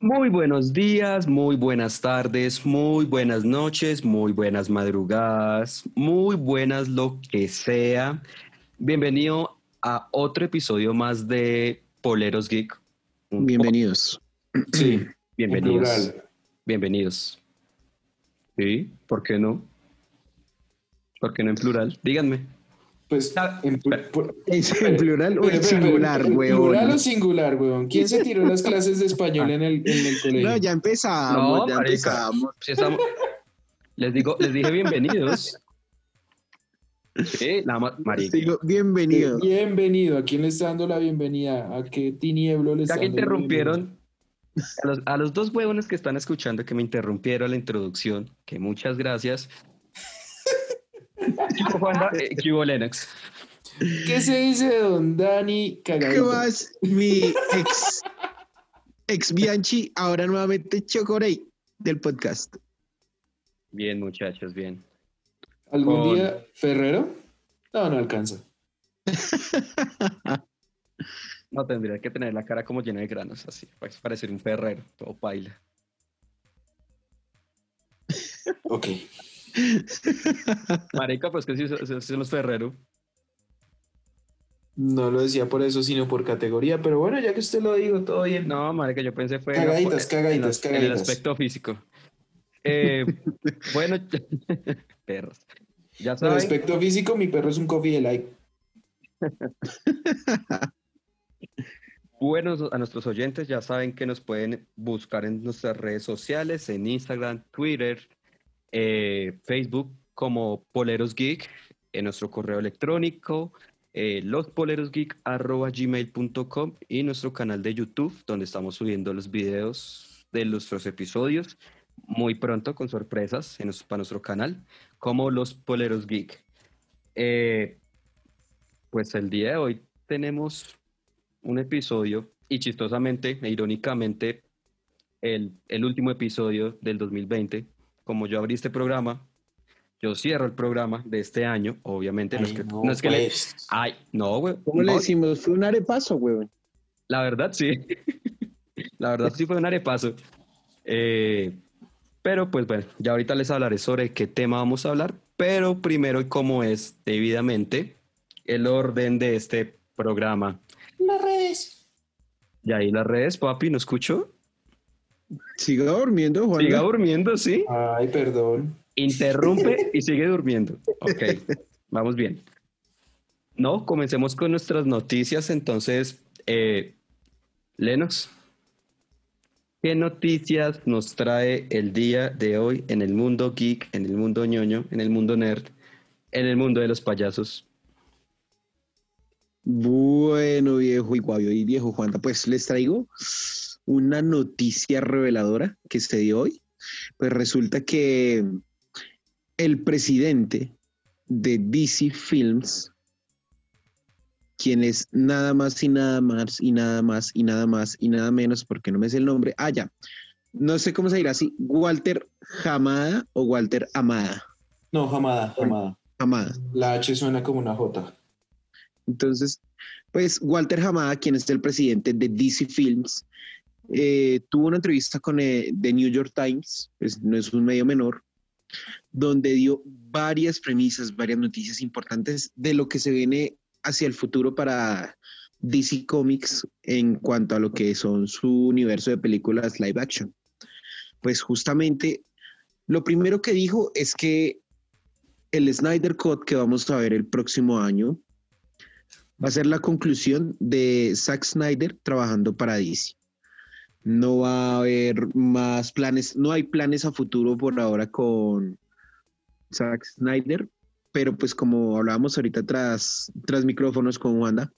Muy buenos días, muy buenas tardes, muy buenas noches, muy buenas madrugadas, muy buenas lo que sea. Bienvenido a otro episodio más de Poleros Geek. Bienvenidos. Sí, bienvenidos. Bienvenidos. Sí, ¿por qué no? ¿Por qué no en plural? Díganme. Pues en, en plural o en singular, weón. Plural o singular, weón. ¿Quién se tiró las clases de español en el, en el colegio? No, ya empezamos, No, ya marica. empezamos. Estamos- Les digo, les dije bienvenidos. Sí, más, marica. Digo, bienvenido. Bienvenido. ¿A quién le está dando la bienvenida? ¿A qué tinieblo le está Ya que dando la interrumpieron a los, a los dos huevones que están escuchando que me interrumpieron la introducción, que muchas gracias. ¿Qué Juanda? Eh, ¿Qué hubo, Lennox? bienvenida? ¿Qué se dice de don Dani ¿Qué Cagadito? más? Mi ex, ex Bianchi, ahora nuevamente Chocorey del podcast. Bien, muchachos, bien. ¿Algún Con- día Ferrero? No, no alcanza. No tendría que tener la cara como llena de granos, así, para parecer un ferrero, todo paila. Ok. Marica, pues que si son los ferreros. No lo decía por eso, sino por categoría. Pero bueno, ya que usted lo dijo, todo bien. No, marica, yo pensé fue... Cagaditas, cagaditas, en, el- el cagaditas. aspecto físico. Eh, bueno, perros. Ya saben, respecto físico, mi perro es un coffee de like. buenos a nuestros oyentes, ya saben que nos pueden buscar en nuestras redes sociales, en Instagram, Twitter, eh, Facebook como Poleros Geek, en nuestro correo electrónico, eh, lospolerosgeek.gmail.com y nuestro canal de YouTube, donde estamos subiendo los videos de nuestros episodios muy pronto con sorpresas en nuestro- para nuestro canal, como Los Poleros Geek. Eh, pues el día de hoy tenemos un episodio y chistosamente e irónicamente el, el último episodio del 2020. Como yo abrí este programa, yo cierro el programa de este año, obviamente. no es que, no es que le- pues. Ay, no, güey. ¿Cómo le decimos? Fue un arepaso, weón. La verdad, sí. La verdad, sí fue un arepaso. Eh, pero pues bueno, ya ahorita les hablaré sobre qué tema vamos a hablar. Pero primero, y como es debidamente, el orden de este programa. Las redes. Y ahí las redes, papi, ¿no escucho? Siga durmiendo, Juan. Siga durmiendo, sí. Ay, perdón. Interrumpe y sigue durmiendo. Ok, vamos bien. No, comencemos con nuestras noticias. Entonces, eh, Lennox, ¿qué noticias nos trae el día de hoy en el mundo geek, en el mundo ñoño, en el mundo nerd, en el mundo de los payasos? Bueno, viejo y guavio y viejo Juanda, pues les traigo una noticia reveladora que se dio hoy. Pues resulta que el presidente de DC Films, quien es nada más y nada más y nada más y nada más y nada menos, porque no me sé el nombre, ah, ya, no sé cómo se dirá así, Walter Hamada o Walter Amada, No, jamada, jamada. Hamada. La H suena como una J. Entonces, pues Walter Hamada, quien es el presidente de DC Films, eh, tuvo una entrevista con eh, The New York Times, no es un medio menor, donde dio varias premisas, varias noticias importantes de lo que se viene hacia el futuro para DC Comics en cuanto a lo que son su universo de películas live action. Pues justamente lo primero que dijo es que el Snyder Cut que vamos a ver el próximo año va a ser la conclusión de Zack Snyder trabajando para DC. No va a haber más planes, no hay planes a futuro por ahora con Zack Snyder, pero pues como hablábamos ahorita tras, tras micrófonos con Wanda,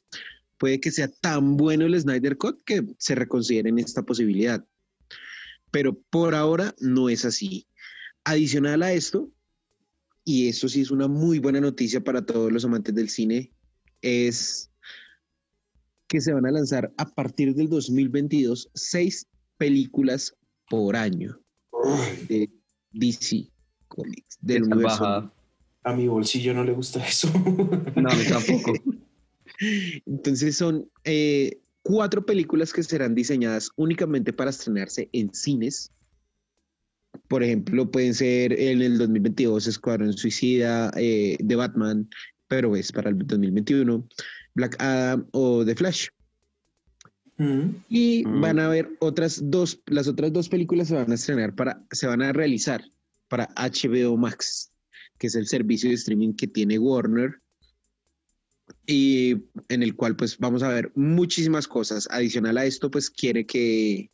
puede que sea tan bueno el Snyder Cut que se reconsideren esta posibilidad. Pero por ahora no es así. Adicional a esto, y eso sí es una muy buena noticia para todos los amantes del cine, es que se van a lanzar a partir del 2022 seis películas por año de DC Comics, del Esa universo. bajada. A mi bolsillo no le gusta eso. No, a mí tampoco. Entonces son eh, cuatro películas que serán diseñadas únicamente para estrenarse en cines. Por ejemplo, pueden ser en el 2022 Escuadrón Suicida, eh, The Batman, pero es para el 2021, Black Adam o The Flash. Mm. Y Mm. van a haber otras dos, las otras dos películas se van a estrenar para, se van a realizar para HBO Max, que es el servicio de streaming que tiene Warner y en el cual pues vamos a ver muchísimas cosas. Adicional a esto, pues quiere que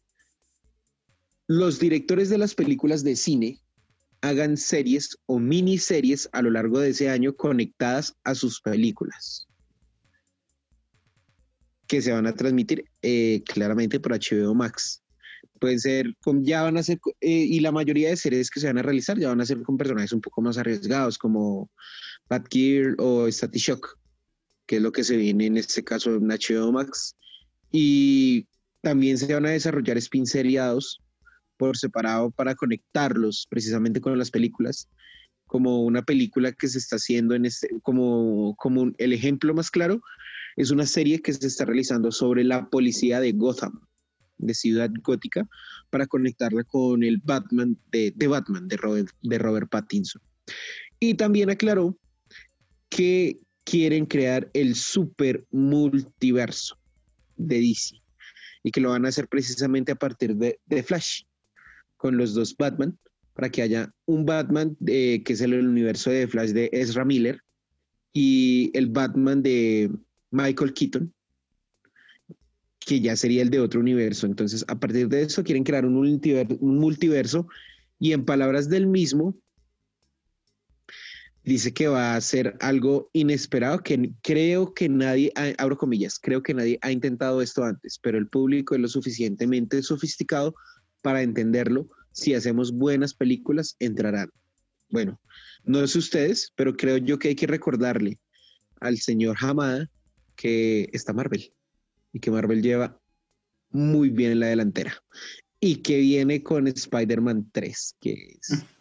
los directores de las películas de cine hagan series o miniseries a lo largo de ese año conectadas a sus películas que se van a transmitir eh, claramente por HBO Max. Pueden ser, con, ya van a ser, eh, y la mayoría de series que se van a realizar ya van a ser con personajes un poco más arriesgados, como Batgirl o Static Shock, que es lo que se viene en este caso en HBO Max. Y también se van a desarrollar spin seriados por separado para conectarlos precisamente con las películas, como una película que se está haciendo en este, como, como un- el ejemplo más claro, es una serie que se está realizando sobre la policía de Gotham, de Ciudad Gótica, para conectarla con el Batman de, de Batman, de Robert, de Robert Pattinson. Y también aclaró que quieren crear el super multiverso de DC y que lo van a hacer precisamente a partir de, de Flash, con los dos Batman, para que haya un Batman eh, que es el universo de Flash de Ezra Miller y el Batman de Michael Keaton, que ya sería el de otro universo. Entonces, a partir de eso, quieren crear un multiver- un multiverso y en palabras del mismo, dice que va a ser algo inesperado, que creo que nadie, abro comillas, creo que nadie ha intentado esto antes, pero el público es lo suficientemente sofisticado para entenderlo. Si hacemos buenas películas, entrarán. Bueno, no sé ustedes, pero creo yo que hay que recordarle al señor Hamada que está Marvel y que Marvel lleva muy bien en la delantera y que viene con Spider-Man 3, que es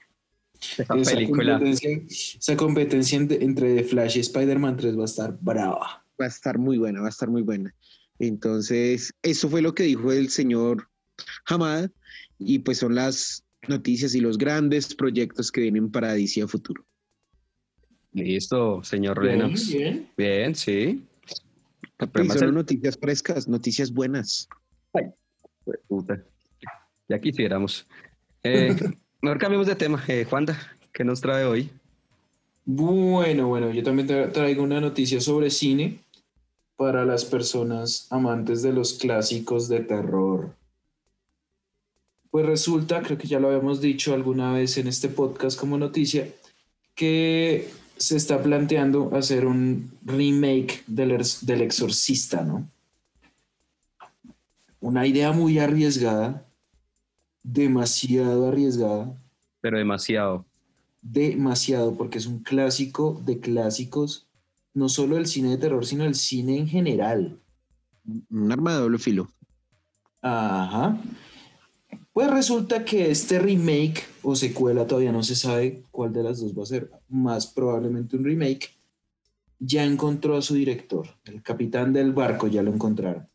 Esa Esa película. competencia, esa competencia entre, Flash y Spider-Man 3 va a estar brava. va a estar muy buena, va a estar muy buena. Entonces, eso fue lo que dijo el señor Hamada y pues son las noticias y los grandes proyectos que vienen para DC a futuro. Listo, señor Bien, Lennox. Bien, bien. sí. Y son el- noticias frescas, noticias buenas. Puta. Ya quisiéramos. Eh, mejor cambiemos de tema. Eh, Juanda, ¿qué nos trae hoy? Bueno, bueno, yo también tra- traigo una noticia sobre cine para las personas amantes de los clásicos de terror. Pues resulta, creo que ya lo habíamos dicho alguna vez en este podcast como noticia, que se está planteando hacer un remake del, del Exorcista, ¿no? Una idea muy arriesgada, demasiado arriesgada, Pero demasiado. demasiado, porque es un clásico de clásicos, no solo del cine de terror, sino del cine en general. Un arma de doble filo. Ajá. Pues resulta que este remake o secuela, todavía no se sabe cuál de las dos va a ser, más probablemente un remake, ya encontró a su director, el capitán del barco, ya lo encontraron.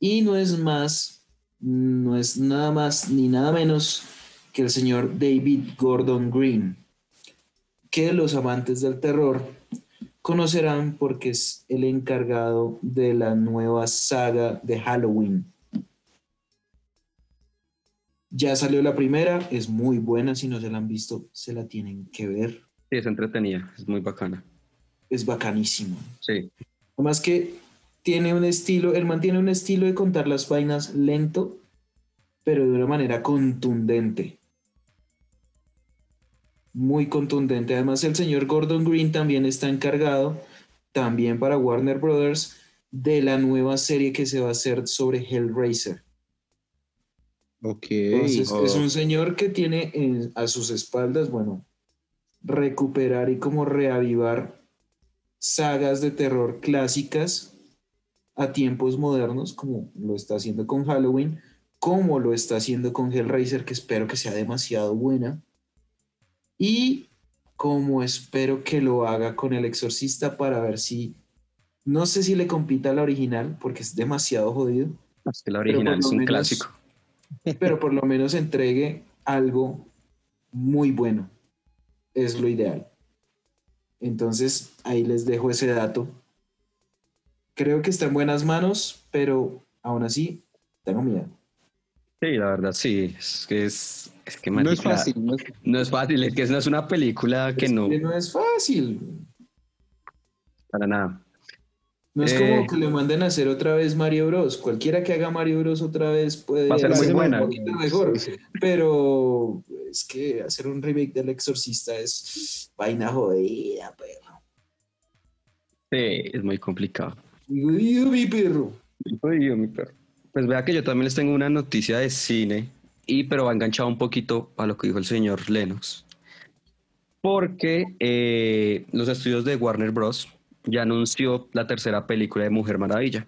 Y no es más, no es nada más ni nada menos que el señor David Gordon Green, que los amantes del terror conocerán porque es el encargado de la nueva saga de Halloween. Ya salió la primera, es muy buena, si no se la han visto, se la tienen que ver, Sí, es entretenida, es muy bacana. es bacanísimo. Sí, Además que tiene un estilo, él mantiene un estilo de contar las vainas lento, pero de una manera contundente. Muy contundente. Además, el señor Gordon Green también está encargado, también para Warner Brothers, de la nueva serie que se va a hacer sobre Hellraiser. Ok. Entonces, Oh. es un señor que tiene en- a sus espaldas, bueno, recuperar y como reavivar sagas de terror clásicas a tiempos modernos, como lo está haciendo con Halloween, como lo está haciendo con Hellraiser, que espero que sea demasiado buena, y como espero que lo haga con El Exorcista para ver si No sé si le compita a la original porque es demasiado jodido, Es que la original es un menos- clásico. Pero por lo menos entregue algo muy bueno. Es lo ideal. Entonces, ahí les dejo ese dato. Creo que está en buenas manos, pero aún así, tengo miedo. Sí, la verdad, sí. Es que es, es que No es fácil. no es- No es fácil, es que no es una película que Es no, que no es fácil. para nada. No es Eh. como que le manden a hacer otra vez Mario Bros. Cualquiera que haga Mario Bros. otra vez puede Va a ser muy buena. un poquito mejor. Sí, sí. Pero es que hacer un remake del Exorcista es vaina jodida, perro. Sí, es muy complicado. Jodido, mi perro. Dios, mi perro. Pues vea que yo también les tengo una noticia de cine, y pero va enganchado un poquito a lo que dijo el señor Lennox. Porque eh, los estudios de Warner Bros. Ya anunció la tercera película de Mujer Maravilla.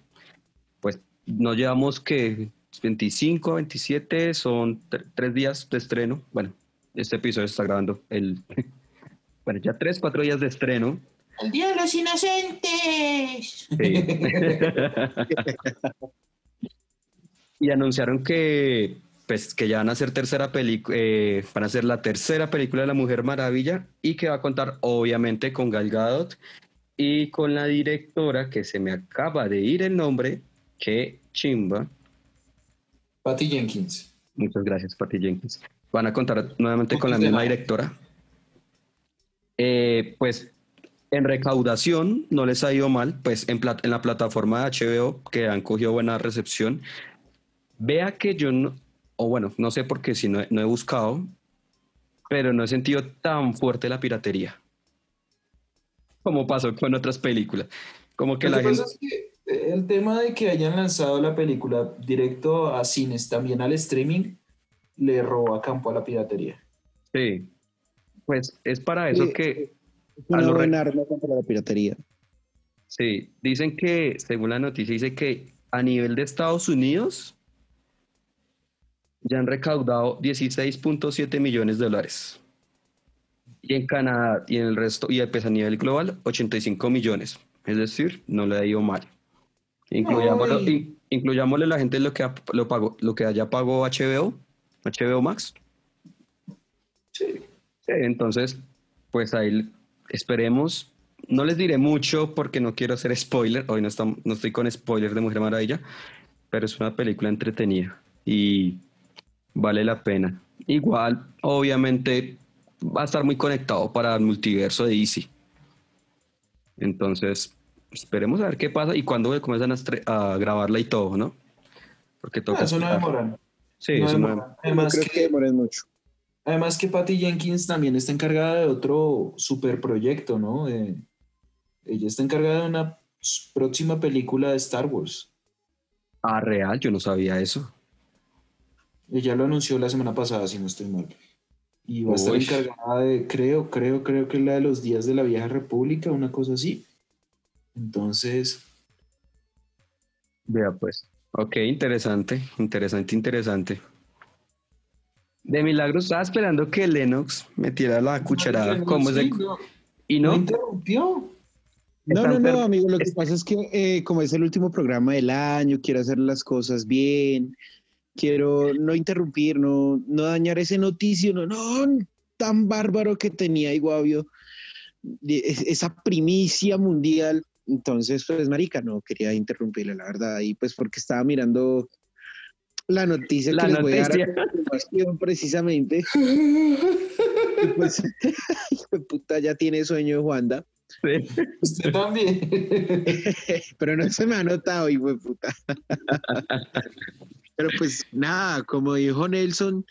Pues nos llevamos que 25, 27, son tre- tres días de estreno. Bueno, este episodio se está grabando el... Bueno, ya tres, cuatro días de estreno. El día de los inocentes. Sí. y anunciaron que pues que ya van a hacer tercera película van a hacer la tercera película de la Mujer Maravilla y que va a contar obviamente con Gal Gadot y con la directora que se me acaba de ir el nombre que chimba Patty Jenkins. muchas gracias Patty Jenkins van a contar nuevamente con la misma nada. directora Eh, pues en recaudación no les ha ido mal, pues en, en la plataforma de HBO que han cogido buena recepción. Vea que yo no, o bueno, no sé por qué si no he buscado, pero no he sentido tan fuerte la piratería como pasó con otras películas. Como que Lo la que gente... pasa es que eh, el tema de que hayan lanzado la película directo a cines, también al streaming, le roba campo a la piratería. Sí, pues es para eso Sí. que... Es A una re- buena arma contra la piratería. Sí, dicen que, según la noticia, dice que a nivel de Estados Unidos ya han recaudado 16.7 millones de dólares. Y en Canadá y en el resto, y pues a nivel global, 85 millones. Es decir, no le ha ido mal. Incluyámoslo- Ay. in- incluyámosle la gente lo que, lo pagó, lo que haya pagó HBO, HBO Max. Sí. Sí, entonces, pues ahí esperemos. No les diré mucho porque no quiero hacer spoiler. Hoy no, estamos, no estoy con spoiler de Mujer Maravilla, pero es una película entretenida y vale la pena. Igual, obviamente, va a estar muy conectado para el multiverso de DC. Entonces, esperemos a ver qué pasa y cuándo comienzan a, grabarla y todo, ¿no? Porque toca. Ah, eso no demoran. Sí, no eso no demoran. No Además creo que que, mucho. además que Patty Jenkins también está encargada de otro super proyecto, ¿no? De- ella está encargada de una próxima película de Star Wars. Ah, real, yo no sabía eso. Ella lo anunció la semana pasada, si no estoy mal. Y va a estar encargada de, creo, creo, creo que es la de los días de la vieja república, una cosa así. Entonces, Vea pues. Ok, interesante, interesante, interesante. De milagro estaba esperando que Lennox metiera la cucharada. no, como sí, no, Y no no, interrumpió. No, no, amigo. Lo que pasa es que eh, como es el último programa del año, quiero hacer las cosas bien. Quiero no interrumpir, no, no dañar ese noticio, no, no, tan bárbaro que tenía Iguavio, esa primicia mundial. Entonces, pues, marica, no quería interrumpirle, la verdad, y pues porque estaba mirando la noticia La que les voy a dar a precisamente. Y pues, hijo de puta, ya tiene sueño Juanda. Sí. Usted también. pero no se me ha notado, hijo de puta. Pero pues nada, como dijo Nelson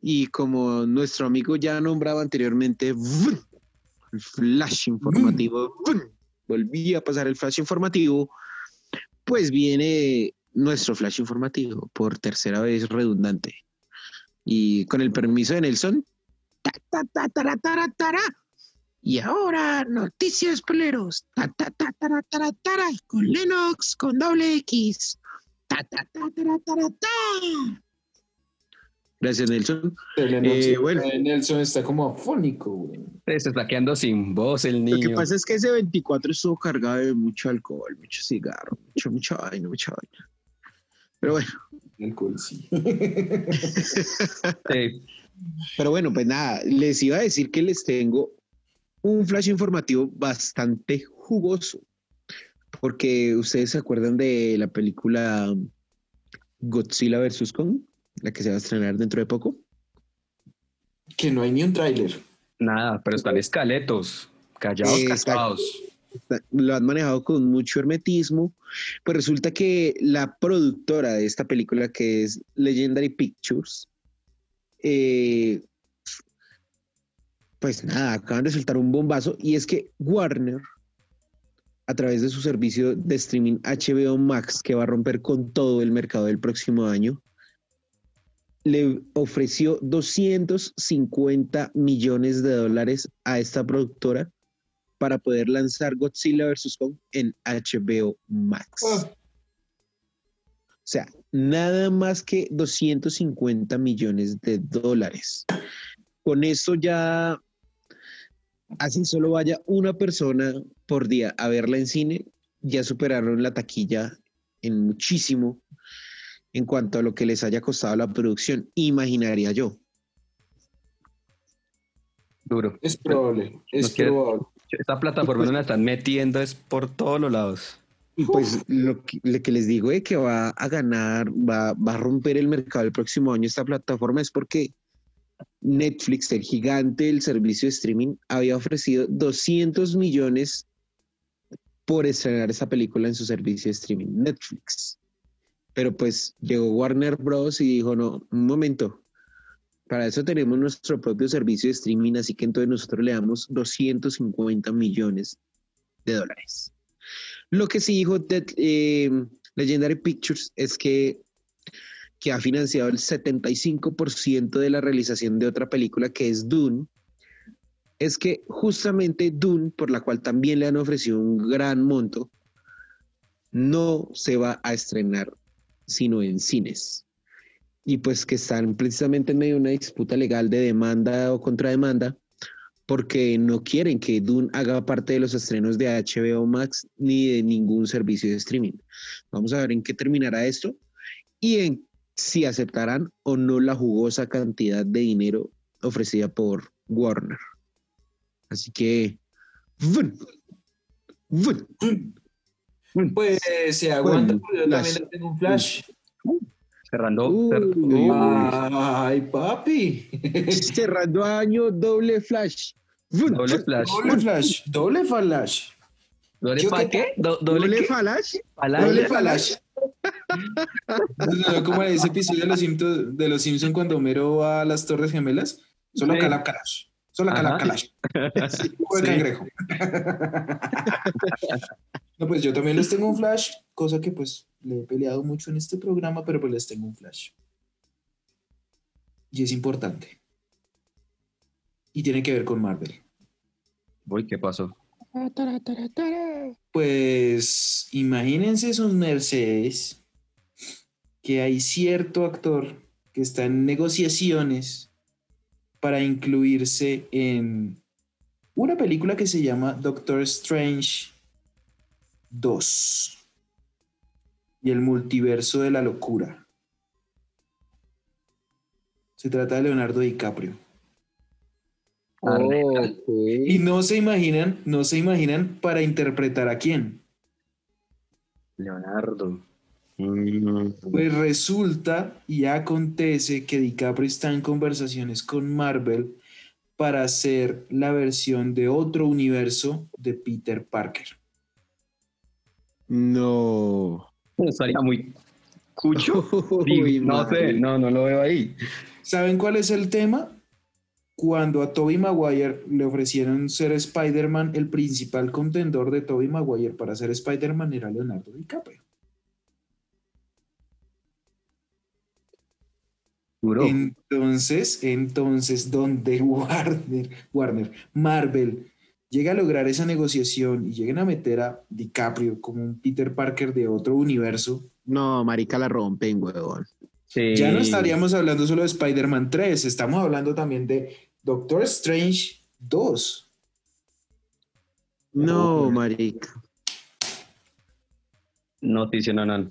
y como nuestro amigo ya nombraba anteriormente, el flash informativo, volví a pasar el flash informativo, pues viene nuestro flash informativo por tercera vez redundante. Y con el permiso de Nelson. Y ahora, noticias poleros. Ta, ta, ta, tara, tara, tara, con Lennox, con doble X. Ta, ta, ta, tara, tara, ta. Gracias, Nelson. Eh, bueno. Nelson está como afónico, güey. Se está quedando sin voz el niño. Lo que pasa es que ese 24 estuvo cargado de mucho alcohol, mucho cigarro, mucho, mucha vaina, mucha vaina. Pero bueno. Alcohol, sí. sí. Pero bueno, pues nada, les iba a decir que les tengo un flash informativo bastante jugoso. Porque ustedes se acuerdan de la película Godzilla vs. Kong, la que se va a estrenar dentro de poco. Que no hay ni un tráiler. Nada, pero están escaletos, callados, callados. Lo han manejado con mucho hermetismo. Pues resulta que la productora de esta película, que es Legendary Pictures, eh, pues nada, acaban de soltar un bombazo y es que Warner, a través de su servicio de streaming HBO Max, que va a romper con todo el mercado del próximo año, le ofreció 250 millones de dólares a esta productora para poder lanzar Godzilla vs. Kong en HBO Max. Ah. O sea, nada más que 250 millones de dólares. Con eso ya, así solo vaya una persona por día a verla en cine, ya superaron la taquilla en muchísimo en cuanto a lo que les haya costado la producción, imaginaría yo. Duro. Es probable, es probable. Esta plataforma no la están metiendo es por todos los lados. Y pues lo que, les digo es que va a ganar, va, va, a romper el mercado el próximo año esta plataforma es porque Netflix, el gigante del servicio de streaming, había ofrecido 200 millones por estrenar esa película en su servicio de streaming, Netflix. Pero pues llegó Warner Bros. y dijo, no, un momento, para eso tenemos nuestro propio servicio de streaming, así que entonces nosotros le damos 250 millones de dólares. Lo que sí dijo eh, Legendary Pictures es que, que ha financiado el 75% de la realización de otra película que es Dune. Es que justamente Dune, por la cual también le han ofrecido un gran monto, no se va a estrenar sino en cines. Y pues que están precisamente en medio de una disputa legal de demanda o contrademanda porque no quieren que Dune haga parte de los estrenos de HBO Max ni de ningún servicio de streaming. Vamos a ver en qué terminará esto y en si aceptarán o no la jugosa cantidad de dinero ofrecida por Warner. Así que... Pues se aguanta, yo también tengo un flash. Cerrando. ay, papi. Cerrando año, doble flash. Doble flash. Doble flash. Doble flash. ¿Doble fa qué? ¿Doble, flash? Doble flash. ¿Cómo era ese episodio de los, Simpsons, de los Simpsons cuando Homero va a las Torres Gemelas? Solo sí. calab calash. Solo calab calash. Sí. cangrejo. no, pues yo también les tengo un flash, cosa que pues le he peleado mucho en este programa, pero pues les tengo un flash. Y es importante. Y tiene que ver con Marvel. Uy, ¿qué pasó? Pues imagínense sus mercedes que hay cierto actor que está en negociaciones para incluirse en una película que se llama Doctor Strange 2 y el multiverso de la locura. Se trata de Leonardo DiCaprio. Y no se imaginan, no se imaginan para interpretar a quién. Leonardo. Pues resulta y acontece que DiCaprio está en conversaciones con Marvel para hacer la versión de otro universo de Peter Parker. No. Estaría muy cucho. no sé, no, no lo veo ahí. ¿Saben cuál es el tema? Cuando a Toby Maguire le ofrecieron ser Spider-Man, el principal contendor de Toby Maguire para ser Spider-Man era Leonardo DiCaprio. Entonces, entonces, donde Warner, Warner, Marvel llega a lograr esa negociación y lleguen a meter a DiCaprio como un Peter Parker de otro universo. No, marica la rompen, huevón. Sí. Ya no estaríamos hablando solo de Spider-Man 3, estamos hablando también de Doctor Strange 2. No, marica. Noticia, no, no.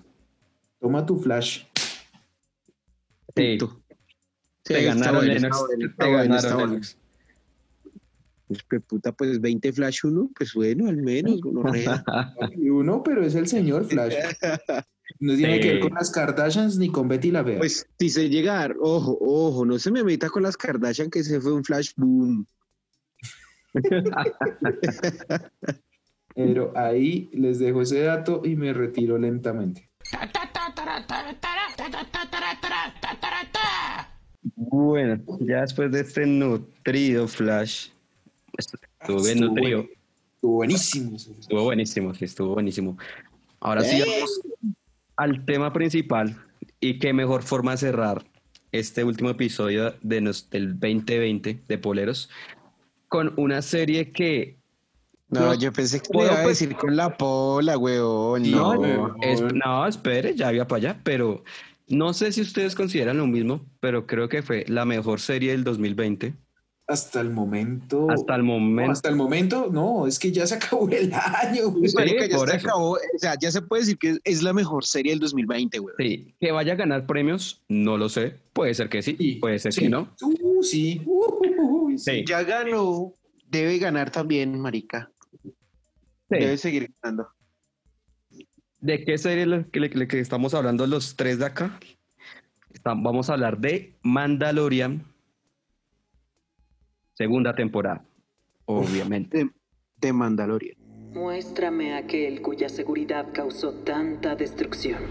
Toma tu flash. Punto. Sí, te ganaron, bueno, Lennox. Te ganaron, bueno. Lennox. Pues, puta, pues 20 flash uno, pues bueno, al menos. Y uno, pero es el señor Flash. No tiene Sí. que ver con las Kardashians ni con Betty la Fea. pues si se llegar, ojo, ojo, no se me meta con las Kardashian que se fue un flash boom. Pero ahí les dejo ese dato y me retiro lentamente. Bueno, ya después de este nutrido flash, estuvo bien Estuvo nutrido. bueno. Estuvo buenísimo. Estuvo buenísimo, sí, estuvo buenísimo. Ahora sí, Eh. vamos al tema principal y qué mejor forma de cerrar este último episodio de nos- del 2020 de Poleros con una serie que No, No, yo pensé que puedo iba a pues- decir con la pola, weón. no, No. es- no, espere, ya había para allá, pero no sé si ustedes consideran lo mismo, pero creo que fue la mejor serie del 2020 Hasta el momento. hasta el No, momento. hasta el momento, no, es que ya se acabó el año. güey. Pues, marica, ya se acabó. O sea, ya se puede decir que es la mejor serie del 2020, weón. Sí, que vaya a ganar premios, no lo sé. Puede ser que sí, Sí, puede ser sí. que no. Uh, sí. Uh, uh, uh, sí. Sí. Ya ganó, debe ganar también, marica. Sí. Debe seguir ganando. ¿De qué serie es la que, la que estamos hablando los tres de acá? Está- vamos a hablar de Mandalorian, segunda temporada, obviamente. De, de Mandalorian. Muéstrame a aquel cuya seguridad causó tanta destrucción.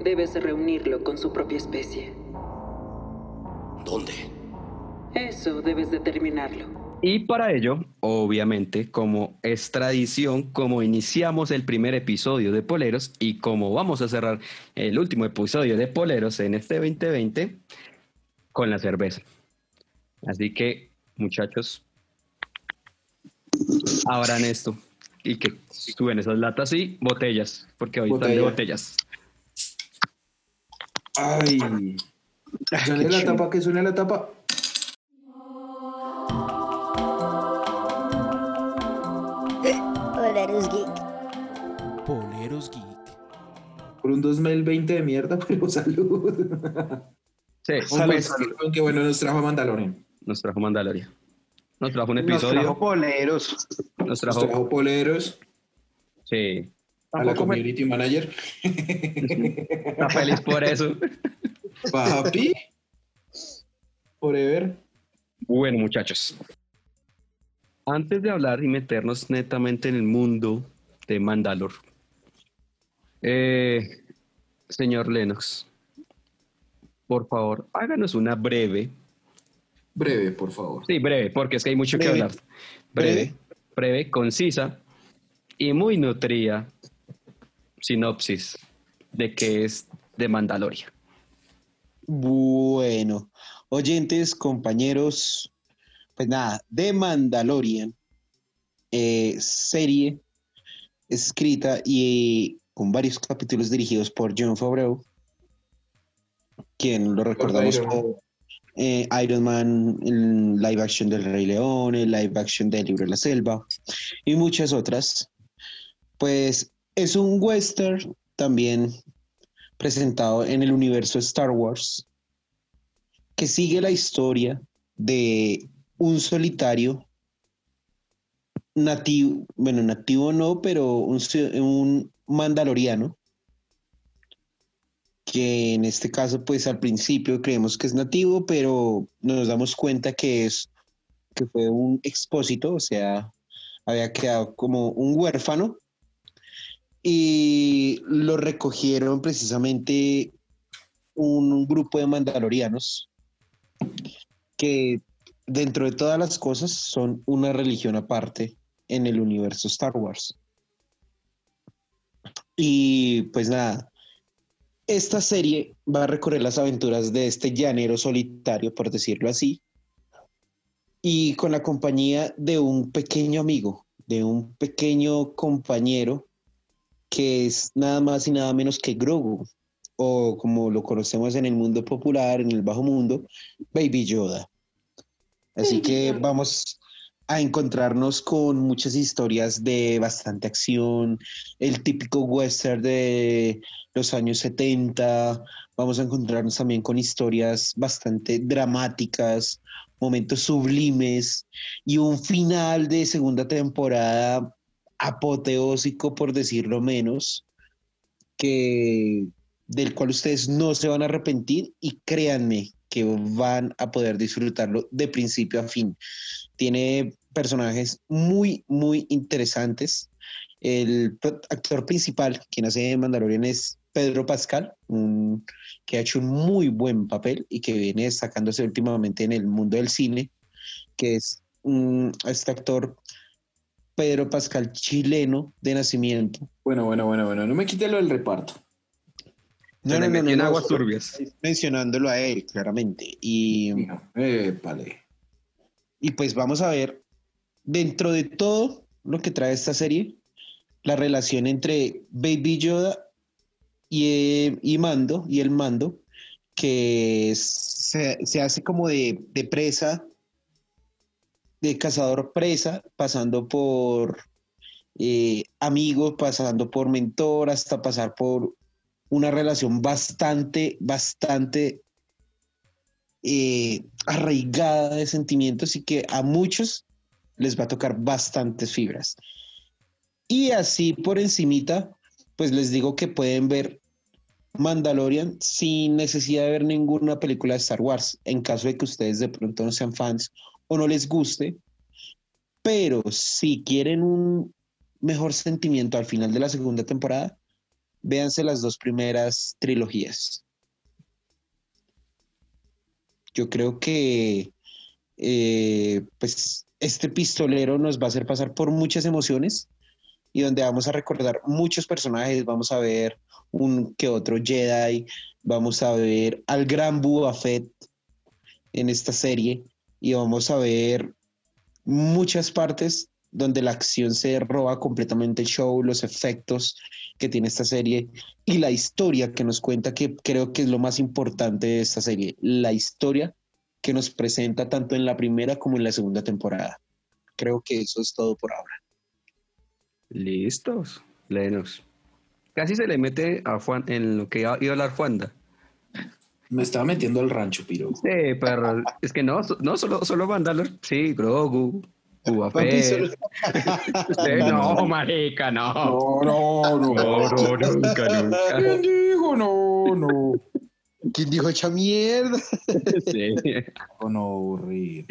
Debes reunirlo con su propia especie. ¿Dónde? Eso debes determinarlo. Y para ello, obviamente, como es tradición, como iniciamos el primer episodio de Poleros y como vamos a cerrar el último episodio de Poleros en este 2020, con la cerveza. Así que, muchachos, abran esto y que suben esas latas y botellas, porque hoy están de Botella. botellas. Ay. Que suene la tapa, que suene la tapa. 2020 de mierda, pero salud. Sí, un Salud, mes salud. Aunque bueno, nos trajo a Mandalorian. nos trajo Mandalorian. Nos trajo un Nos episodio. trajo poleros. Nos Nos trajo. trajo poleros Sí. a la community manager. Está feliz por eso. Papi. Forever. Bueno, muchachos. Antes de hablar y meternos netamente en el mundo de Mandalor, eh, señor Lennox, por favor, háganos una breve, Breve, por favor. sí, breve, porque es que hay mucho que hablar. Breve, breve, concisa y muy nutrida sinopsis de qué es de Mandalorian. Bueno, oyentes, compañeros, pues nada, de Mandalorian, eh, serie escrita y con varios capítulos dirigidos por John Favreau, quien lo recordamos Iron Man. por eh, Iron Man, el live action del Rey León, el live action del Libro de la Selva y muchas otras. Pues es un western también presentado en el universo Star Wars, que sigue la historia de un solitario nativo, bueno, nativo no, pero un mandaloriano, que en este caso, pues al principio creemos que es nativo, pero nos damos cuenta que es que fue un expósito, o sea, había quedado como un huérfano y lo recogieron precisamente un grupo de mandalorianos que dentro de todas las cosas son una religión aparte en el universo Star Wars. Y pues nada, esta serie va a recorrer las aventuras de este llanero solitario, por decirlo así, y con la compañía de un pequeño amigo, de un pequeño compañero que es nada más y nada menos que Grogu, o como lo conocemos en el mundo popular, en el bajo mundo, Baby Yoda. Así que vamos a encontrarnos con muchas historias de bastante acción, el típico western de los años 70, vamos a encontrarnos también con historias bastante dramáticas, momentos sublimes y un final de segunda temporada apoteósico, por decirlo menos, que del cual ustedes no se van a arrepentir y créanme que van a poder disfrutarlo de principio a fin. Tiene personajes muy, muy interesantes. El actor principal, quien hace Mandalorian, es Pedro Pascal, que ha hecho un muy buen papel y que viene destacándose últimamente en el mundo del cine, que es este actor Pedro Pascal chileno de nacimiento. Bueno, bueno, bueno, bueno, no me quite lo del reparto. No, no, no, en aguas turbias. Mencionándolo a él, claramente. Y, eh, vale. Y pues vamos a ver, dentro de todo lo que trae esta serie, la relación entre Baby Yoda y, y Mando, y el Mando, que se, se hace como de, de presa, de cazador presa, pasando por eh, amigos, pasando por mentor, hasta pasar por una relación bastante, bastante eh, arraigada de sentimientos y que a muchos les va a tocar bastantes fibras. Y así por encimita, pues les digo que pueden ver Mandalorian sin necesidad de ver ninguna película de Star Wars, en caso de que ustedes de pronto no sean fans o no les guste. Pero si quieren un mejor sentimiento al final de la segunda temporada, véanse las dos primeras trilogías. Yo creo que eh, pues este pistolero nos va a hacer pasar por muchas emociones y donde vamos a recordar muchos personajes, vamos a ver un que otro Jedi, vamos a ver al gran Boba Fett en esta serie y vamos a ver muchas partes donde la acción se roba completamente el show, los efectos que tiene esta serie y la historia que nos cuenta, que creo que es lo más importante de esta serie, la historia que nos presenta tanto en la primera como en la segunda temporada. Creo que eso es todo por ahora. Listos, Lenos. Casi se le mete a Juan en lo que iba a hablar Juanda. Me estaba metiendo al rancho, Piro. Sí, pero es que no, no solo, solo Mandalor. Sí, Grogu, Sí, no, marica, no. No, no, no. No, no, nunca, nunca. ¿Quién dijo? No, no. ¿Quién dijo esa mierda? Sí. Oh, no, aburrir.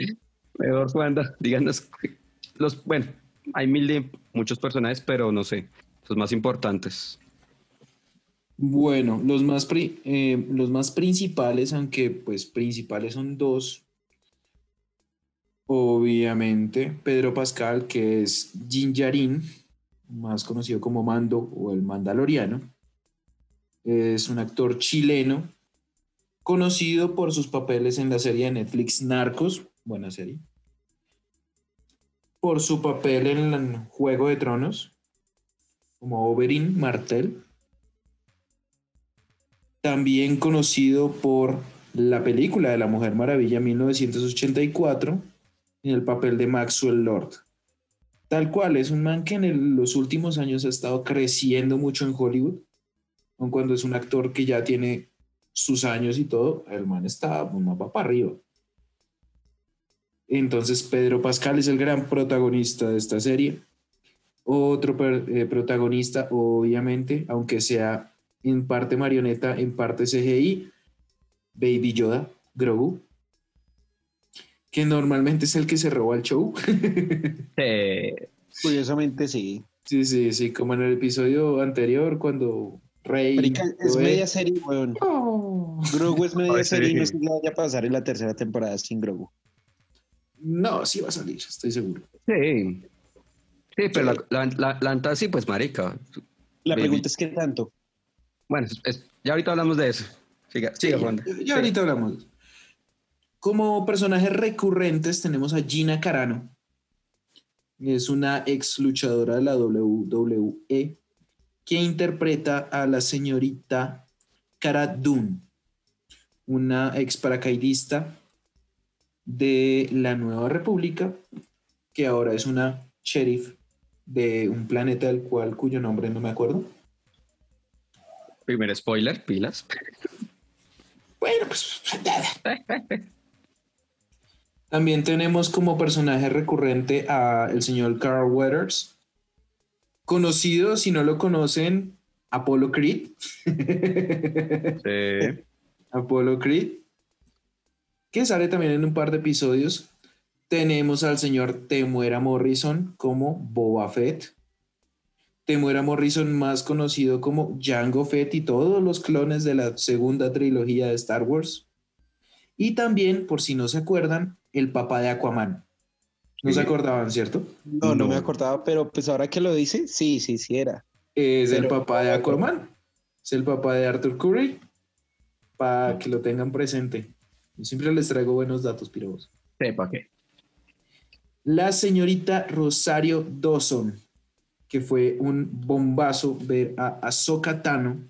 Mejor, Juanda, díganos los, bueno, hay mil de muchos personajes, pero no sé, los más importantes. Bueno, los más, pri- eh, los más principales, aunque pues principales son dos. Obviamente, Pedro Pascal, que es Jin Yarin, más conocido como Mando o el Mandaloriano. Es un actor chileno, conocido por sus papeles en la serie de Netflix Narcos, buena serie. Por su papel en el Juego de Tronos, como Oberyn Martell también conocido por la película de la Mujer Maravilla 1984 en el papel de Maxwell Lord. Tal cual, es un man que en los últimos años ha estado creciendo mucho en Hollywood, aun cuando es un actor que ya tiene sus años y todo, el man está un mapa para arriba. Entonces Pedro Pascal es el gran protagonista de esta serie. Otro eh, protagonista, obviamente, aunque sea en parte marioneta, en parte CGI, Baby Yoda, Grogu, que normalmente es el que se roba el show. Sí. Curiosamente sí. sí, sí, sí, como en el episodio anterior cuando Rey... Marica, es media serie, weón. Oh. Grogu es media Ay, serie y sí. no sé qué vaya a pasar en la tercera temporada sin Grogu. No, sí va a salir, estoy seguro. Sí. Sí, pero la, la, la, la Anta sí, pues marica. La Baby. pregunta es qué tanto. Bueno, es- es- ya ahorita hablamos de eso. Siga, siga, Juanda. Ya, ya ahorita hablamos. Como personajes recurrentes tenemos a Gina Carano. Es una ex luchadora de la WWE que interpreta a la señorita Cara Dune, una ex paracaidista de la Nueva República, que ahora es una sheriff de un planeta del cual cuyo nombre no me acuerdo. Primer spoiler, pilas. Bueno, pues también tenemos como personaje recurrente a el señor Carl Weathers, conocido, si no lo conocen, Apollo Creed. Sí. Apollo Creed, que sale también en un par de episodios. Tenemos al señor Temuera Morrison como Boba Fett. Temuera Morrison, más conocido como Jango Fett y todos los clones de la segunda trilogía de Star Wars. Y también, por si no se acuerdan, el papá de Aquaman. No se acordaban, ¿cierto? No, no, No. me acordaba, pero pues ahora que lo dice, sí, sí, sí era. Es el papá de Aquaman. Es el papá de Arthur Curry. Para que lo tengan presente. Yo siempre les traigo buenos datos, pirobos. Sepa que. La señorita Rosario Dawson, que fue un bombazo ver a Ahsoka Tano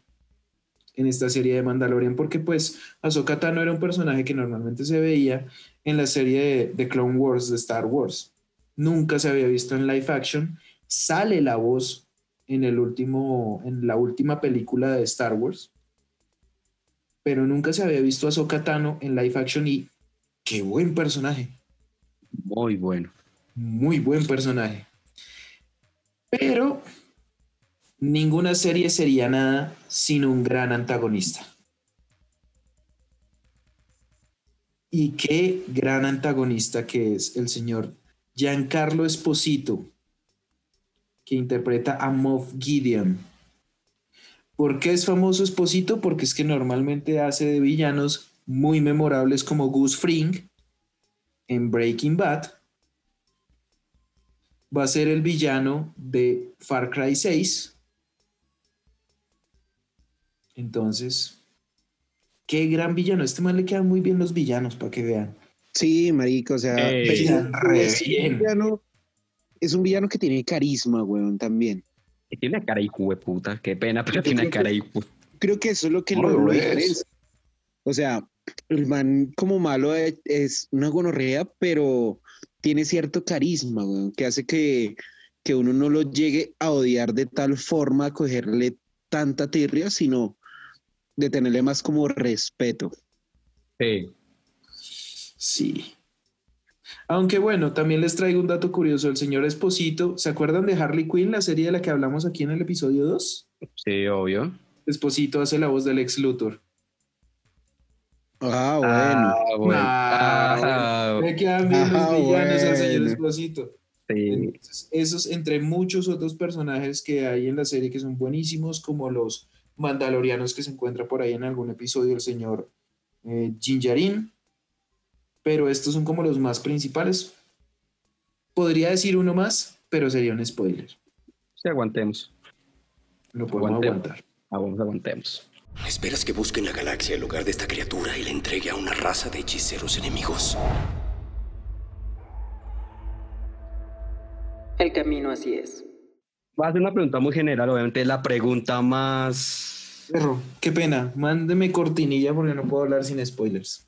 en esta serie de Mandalorian, porque pues Ahsoka Tano era un personaje que normalmente se veía en la serie de, de Clone Wars de Star Wars. Nunca se había visto en live action. Sale la voz en, el último, en la última película de Star Wars, pero nunca se había visto a Ahsoka Tano en live action y qué buen personaje. Muy bueno. Muy buen personaje. Pero ninguna serie sería nada sin un gran antagonista. Y qué gran antagonista que es el señor Giancarlo Esposito, que interpreta a Moff Gideon. ¿Por qué es famoso Esposito? Porque es que normalmente hace de villanos muy memorables como Gus Fring en Breaking Bad va a ser el villano de Far Cry 6. Entonces, qué gran villano. Este man le quedan muy bien los villanos, para que vean. Sí, marico, o sea, pues, es, un villano, es un villano que tiene carisma, weón, también. Y Tiene una cara hijo de puta. Qué pena, pero tiene una cara hijo. Creo que eso es lo que lo, lo diferencia. O sea, el man como malo es, es una gonorrea, pero tiene cierto carisma, weón, que hace que, que uno no lo llegue a odiar de tal forma, a cogerle tanta tirria, sino de tenerle más como respeto. Sí. Sí. Aunque bueno, también les traigo un dato curioso. El señor Esposito, ¿se acuerdan de Harley Quinn, la serie de la que hablamos aquí en el episodio 2? Sí, obvio. Esposito hace la voz del ex Luthor. Ah, bueno. Ah, bueno. Ah, Ah, Le quedan bien los Ah, villanos al señor bueno. Esposito. sí. Entonces, esos entre muchos otros personajes que hay en la serie que son buenísimos, como los mandalorianos que se encuentra por ahí en algún episodio el señor eh, Jinjarin, pero estos son como los más principales. Podría decir uno más, pero sería un spoiler. Sí, aguantemos. Lo podemos Aguantemos. aguantar. Ah, vamos, aguantemos. ¿Esperas que busque en la galaxia el lugar de esta criatura y la entregue a una raza de hechiceros enemigos? El camino así es. Voy a hacer una pregunta muy general, obviamente la pregunta más... Perro, qué pena. Mándeme cortinilla porque no puedo hablar sin spoilers.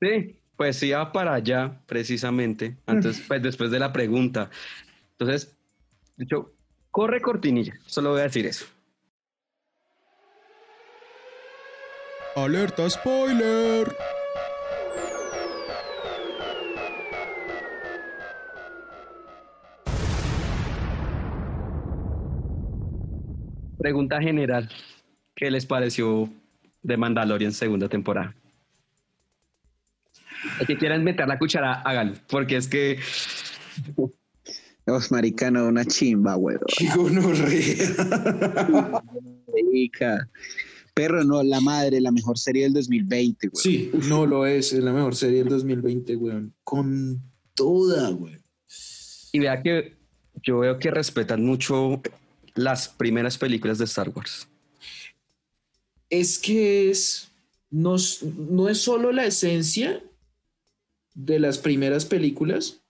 Sí, pues iba para allá, precisamente, antes, pues después de la pregunta. Entonces, dicho, corre cortinilla, solo voy a decir eso. Alerta spoiler. Pregunta general, ¿qué les pareció de Mandalorian segunda temporada? El que quieran meter la cuchara, háganlo, porque es que Os maricano, una chimba, weón. Marica. Perro, no, la madre, la mejor serie del 2020, weón. Sí, no lo es. Es la mejor serie del 2020, weón. Con toda, weón. Y vea que yo veo que respetan mucho las primeras películas de Star Wars. es que es no, no es solo la esencia de las primeras películas,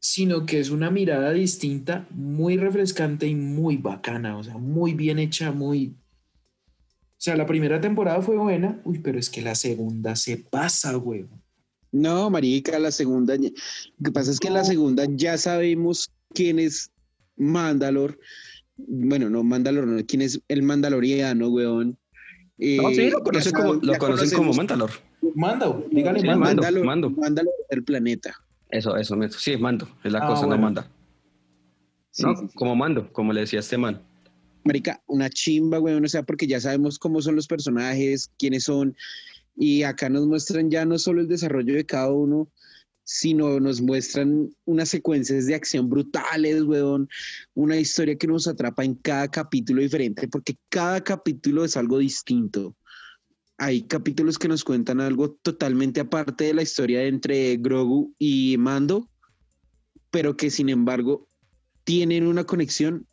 sino que es una mirada distinta, muy refrescante y muy bacana, o sea, muy bien hecha, muy... O sea, la primera temporada fue buena, uy, pero es que la segunda se pasa, güey. No, marica, la segunda. Lo que pasa es que en la segunda ya sabemos quién es Mandalor. Bueno, no Mandalor, no, quién es el Mandaloriano, weón. No, Eh, sí, lo conocen como, lo conocen como Mandalor. Mando, dígale Sí, mando. mando. Mandalor, mando. Mandalor del planeta. Eso, eso, me- sí, mando, es la Ah, cosa, bueno. no manda. Sí, no, sí, sí. como mando, como le decía este man. Marica, una chimba, weón, o sea, porque ya sabemos cómo son los personajes, quiénes son, y acá nos muestran ya no solo el desarrollo de cada uno, sino nos muestran unas secuencias de acción brutales, weón, una historia que nos atrapa en cada capítulo diferente, porque cada capítulo es algo distinto. Hay capítulos que nos cuentan algo totalmente aparte de la historia entre Grogu y Mando, pero que sin embargo tienen una conexión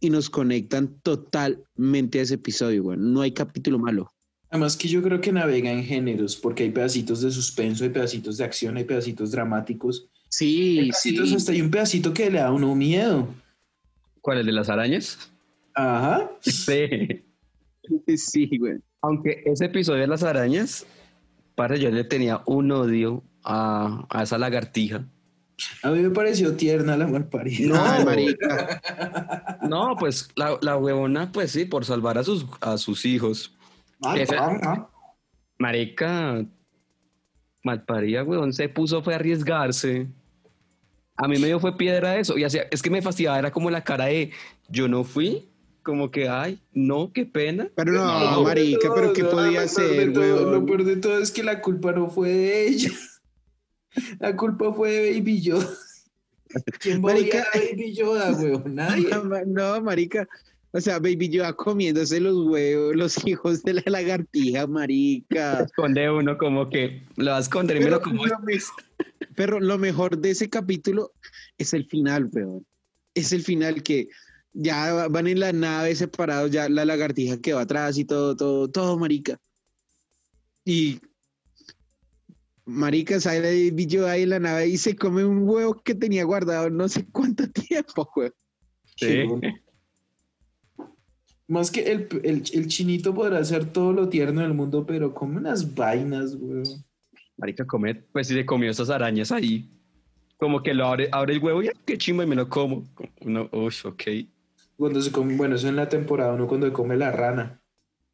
y nos conectan totalmente a ese episodio, güey. No hay capítulo malo. Además que yo creo que navega en géneros, porque hay pedacitos de suspenso, hay pedacitos de acción, hay pedacitos dramáticos. Hay Sí, pedacitos, sí. hasta hay un pedacito que le da a uno miedo. ¿Cuál, el de las arañas? Ajá. Sí. Sí, güey. Aunque ese episodio de las arañas, para yo le tenía un odio a, a esa lagartija. A mí me pareció tierna la malparida. No. Marica. No, pues la, la huevona, pues sí, por salvar a sus, a sus hijos. Ese- Marica, malparida, weón, se puso, fue a arriesgarse. A mí me dio fue piedra eso. Y hacía, es que me fastidiaba, era como la cara de yo no fui, como que, ay, no, qué pena. Pero no, No, marica, no, pero ¿qué no, podía hacer, todo- Lo peor de todo es que la culpa no fue de ella. La culpa fue de Baby Yoda. ¿Quién Marica. a Baby Yoda, weón? Nadie. No, marica. O sea, Baby Yoda comiéndose los huevos, los hijos de la lagartija, marica. Esconde uno como que lo va a esconder y me Pero lo como. lo, pero lo mejor de ese capítulo es el final, weón. Es el final que ya va- van en la nave separados, ya la lagartija que va atrás y todo, todo, todo, marica. Y marica sale el bicho ahí en la nave y se come un huevo que tenía guardado no sé cuánto tiempo, weón. Sí. Más que el, el, el chinito podrá hacer todo lo tierno del mundo, pero come unas vainas, weón. Marica, comer, pues sí se comió esas arañas ahí. Como que lo abre, abre el huevo y "Ay, qué chimba y me lo como. Uno, uy, ok. Cuando se come, bueno, eso en la temporada, uno cuando come la rana.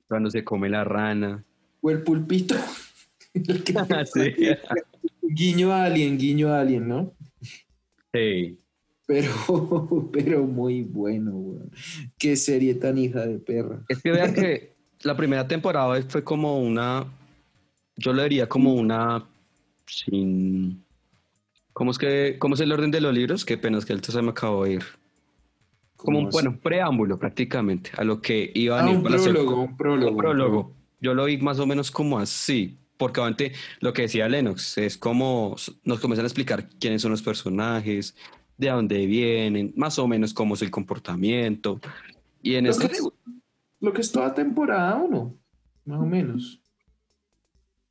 Cuando se come la rana. O el pulpito. El que- sí. guiño a alien, guiño a alien, ¿no? Sí. Pero, pero muy bueno, weón. Qué serie tan hija de perra. Es que vean que la primera temporada fue como una, yo lo diría como una, sin, ¿cómo es que, cómo es el orden de los libros? Qué pena, es que el se me acabó de ir. Como un, ¿Cómo bueno, preámbulo prácticamente a lo que iba a Ah, venir un para prólogo, un prólogo. un prólogo. Yo lo vi más o menos como así, porque obviamente lo que decía Lennox es como nos comienzan a explicar quiénes son los personajes, de dónde vienen, más o menos cómo es el comportamiento. Y en Lo este que es, lo que es toda temporada uno, más o menos.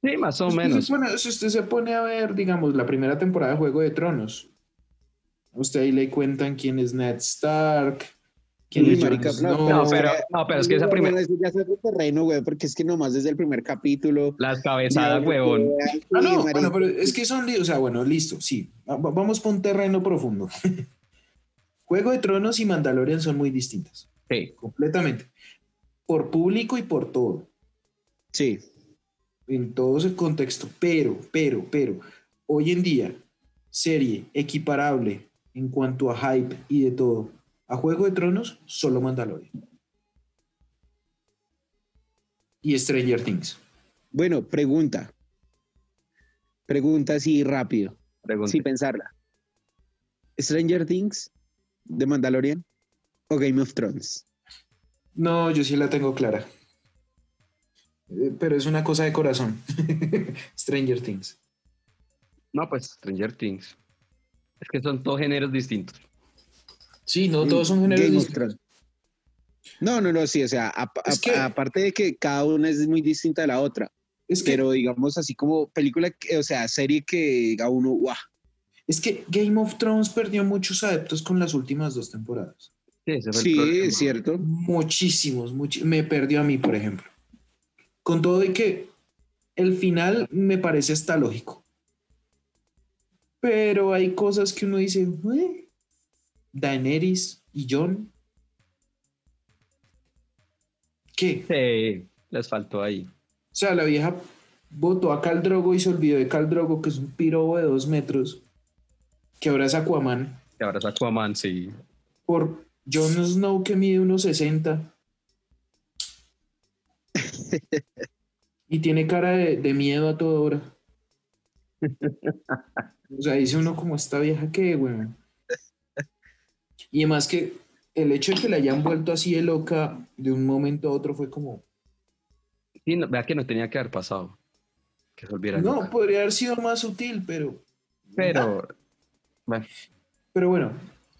Sí, más o menos. pone- si usted se pone a ver, digamos, la primera temporada de Juego de Tronos, a usted ahí le cuentan quién es Ned Stark, quién Sí, marica, no. No, pero, no, pero es que esa primera, no, eso ya es otro terreno, güey, porque es que nomás desde el primer capítulo. las cabezadas, huevón. Ah, no, bueno, pero es que son, o sea, bueno, listo, sí, Va- va- vamos por un terreno profundo. Juego de Tronos y Mandalorian son muy distintas, Sí, completamente, por público y por todo. Sí. en todo ese contexto, pero, pero, pero, hoy en día, serie equiparable en cuanto a hype y de todo, a Juego de Tronos, solo Mandalorian. Y Stranger Things. Bueno, pregunta. Pregunta así rápido, pregunta. sin pensarla. ¿Stranger Things de Mandalorian o Game of Thrones? No, yo sí la tengo clara. Eh, Pero es una cosa de corazón. Stranger Things. No, pues Stranger Things. Es que son dos géneros distintos. Sí, no, todos son géneros Game of distintos. Thrones. No, no, no, sí, o sea, a- a- que- aparte de que cada una es muy distinta de la otra, Es que pero digamos así como película, o sea, serie que a uno, guau, Es que Game of Thrones perdió muchos adeptos con las últimas dos temporadas. Sí, ese fue el Sí, problema. es cierto. Muchísimos, muchi- me perdió a mí, por ejemplo. Con todo y que el final me parece hasta lógico. Pero hay cosas que uno dice, "Eh, Daenerys y Jon. ¿Qué? Sí, les faltó ahí. O sea, la vieja votó a Khal Drogo y se olvidó de Khal Drogo, que es un pirobo de dos metros, que ahora es Aquaman, Y ahora es Aquaman, sí. por Jon Snow que mide unos 60. y tiene cara de, de miedo a toda hora. O sea, dice uno como esta vieja que, weón. Y además que el hecho de que la hayan vuelto así de loca de un momento a otro fue como, Sí, no- vea que no tenía que haber pasado. Que se volviera no, loca. podría haber sido más sutil, pero Pero, bueno, Pero bueno,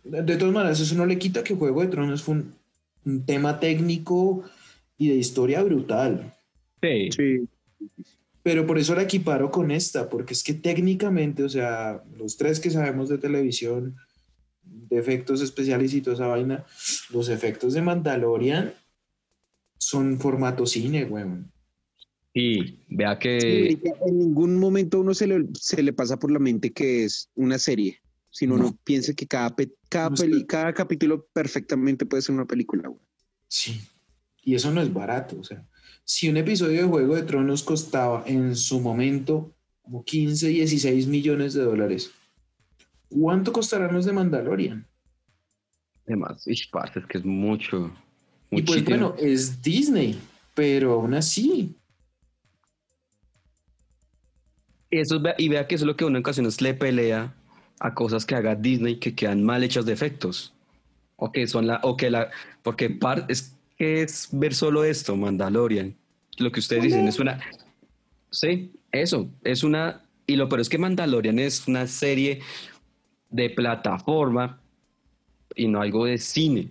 de de todas maneras, eso no le quita que Juego de Tronos fue un, un tema técnico y de historia brutal. sí, Sí. Pero por eso la equiparo con esta, porque es que técnicamente, o sea, los tres que sabemos de televisión, de efectos especiales y toda esa vaina, los efectos de Mandalorian son formato cine, weón. sí, vea Sí, que marica, en ningún momento a uno se le, se le pasa por la mente que es una serie, sino No. uno piensa que cada, pe- cada, No, peli- cada capítulo perfectamente puede ser una película. güey. Sí. Y eso no es barato, o sea, si un episodio de Juego de Tronos costaba en su momento como 15, 16 millones de dólares, ¿cuánto costarán los de Mandalorian? además, es que es mucho. Y pues bueno, es Disney, pero aún así, Eso, y vea que eso es lo que uno en ocasiones le pelea a cosas que haga Disney que quedan mal hechas de efectos. O que son la, o que la, porque par, es que es ver solo esto, Mandalorian. Lo que ustedes dicen es una, sí, eso, es una, y lo peor es que Mandalorian es una serie de plataforma y no algo de cine.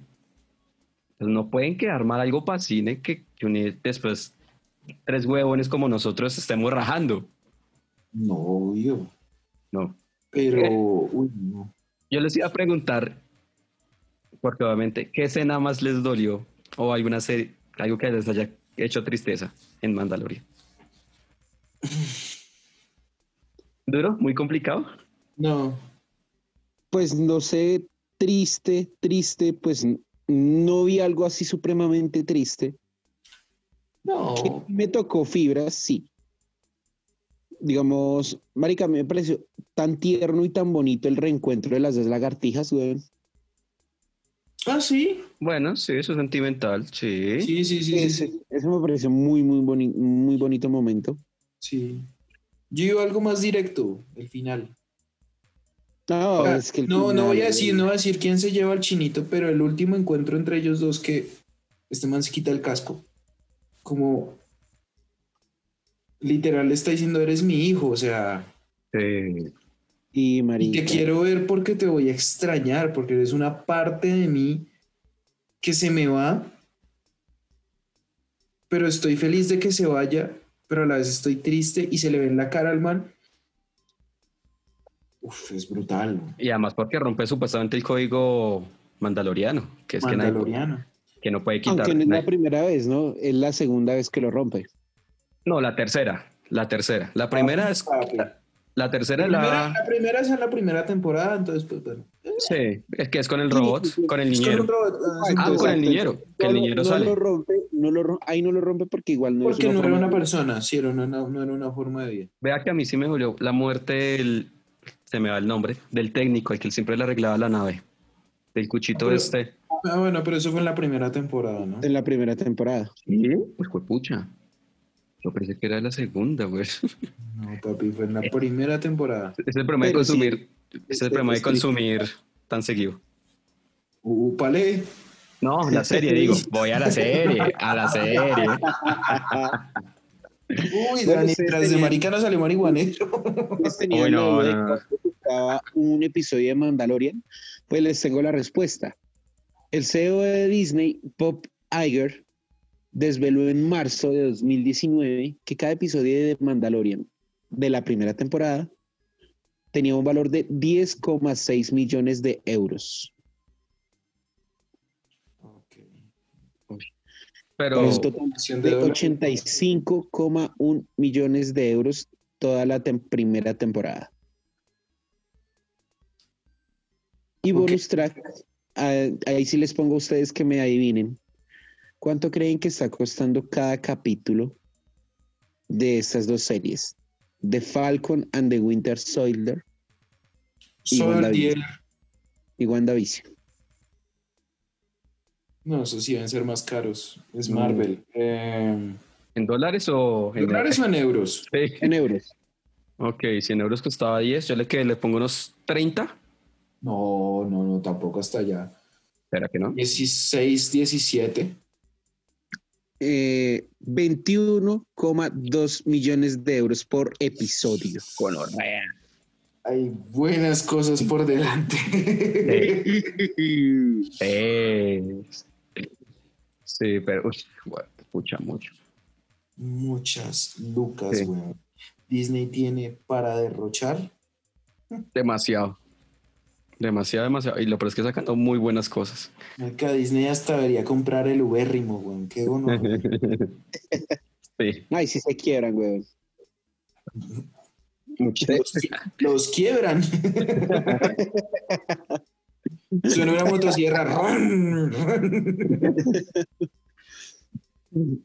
Entonces, no pueden quedar mal algo para cine que, que después tres huevones como nosotros estemos rajando. no, obvio. No. Pero, uy, no. Yo les iba a preguntar, porque obviamente, ¿qué escena más les dolió? O alguna serie, algo que les haya hecho tristeza en Mandalorian. ¿Duro? ¿Muy complicado? No, Pues no sé, triste, triste, pues no vi algo así supremamente triste. No. me tocó fibras, sí. Digamos, marica, a mí me pareció tan tierno y tan bonito el reencuentro de las dos lagartijas, güey. Ah, sí. Bueno, sí, eso es sentimental, sí. Sí, sí, sí, sí. Ese, sí. ese me pareció muy, muy, boni- muy bonito momento. sí. Yo iba algo más directo, el final. No, Ah, es que no, no voy a decir, no voy a decir quién se lleva al chinito, pero el último encuentro entre ellos dos que este man se quita el casco. Como literal le está diciendo, eres mi hijo, o sea, Sí. Y y te quiero ver porque te voy a extrañar, porque eres una parte de mí que se me va, pero estoy feliz de que se vaya, pero a la vez estoy triste y se le ve en la cara al man. Uf, es brutal. ¿no? Y además porque rompe supuestamente el código mandaloriano, que es que, nadie- Mandaloriano. que no puede quitar. Aunque no es la primera vez, ¿no? Es la segunda vez que lo rompe. No, la tercera. La tercera. La primera es. Ah. La, la tercera La es primera, la. la primera es en la primera temporada, entonces, pues bueno. Sí, es que es con el robot, con el con niñero. robot, ah, Ah, pues, con el niñero, que el No lo- niñero no sale. Lo rompe, no lo rom- ahí no lo rompe porque igual no Porque es no era una persona, sí, era una, no era una forma de vida. Vea que a mí sí me dolió la muerte del. Se me va el nombre. Del técnico, el que siempre le arreglaba la nave. Del cuchito pero- este. Ah, bueno, pero eso fue en la primera temporada, ¿no? En la primera temporada. Sí, pues fue pucha. Yo pensé que era la segunda, güey. No, papi, fue en la primera temporada. Es el problema de Pero sí. consumir. Es el problema de consumir tan seguido. Upale. No, la serie, digo. Voy a la serie. A la serie. Uy, Bueno, Dani, tras de maricano salió marihuanero. La no, de no, un episodio de Mandalorian. Pues les tengo la respuesta. El CEO de Disney, Bob Iger, desveló en marzo de 2019 que cada episodio de Mandalorian de la primera temporada tenía un valor de 10,6 millones de euros. Pero, Por un total Conversión de de dólar. 85,1 millones de euros toda la tem- primera temporada. Y bonus track, ah, ahí sí les pongo a ustedes que me adivinen. ¿Cuánto creen que está costando cada capítulo de estas dos series? The Falcon and the Winter Soldier y Soldier. WandaVision. y WandaVision. No, esos sí deben ser más caros. Es Mm. Marvel. Eh, ¿en dólares o en ¿Dólares o en euros? Sí. En euros. Ok, 100 euros costaba 10. Yo le, que le pongo unos 30. No, no, no, tampoco hasta allá. ¿Será que no? 16, 17. Eh, 21,2 millones de euros por episodio. Hay buenas cosas por delante. Eh, sí, pero uy, bueno, pucha mucho. Muchas lucas, Sí. weón. Disney tiene para derrochar. Demasiado. Demasiado, demasiado. Y lo peor es que sacando muy buenas cosas. Acá Disney hasta debería comprar el ubérrimo, weón. Qué bueno. sí, Ay, sí se quiebran, güey. mucho. los, los quiebran. Suena una motosierra.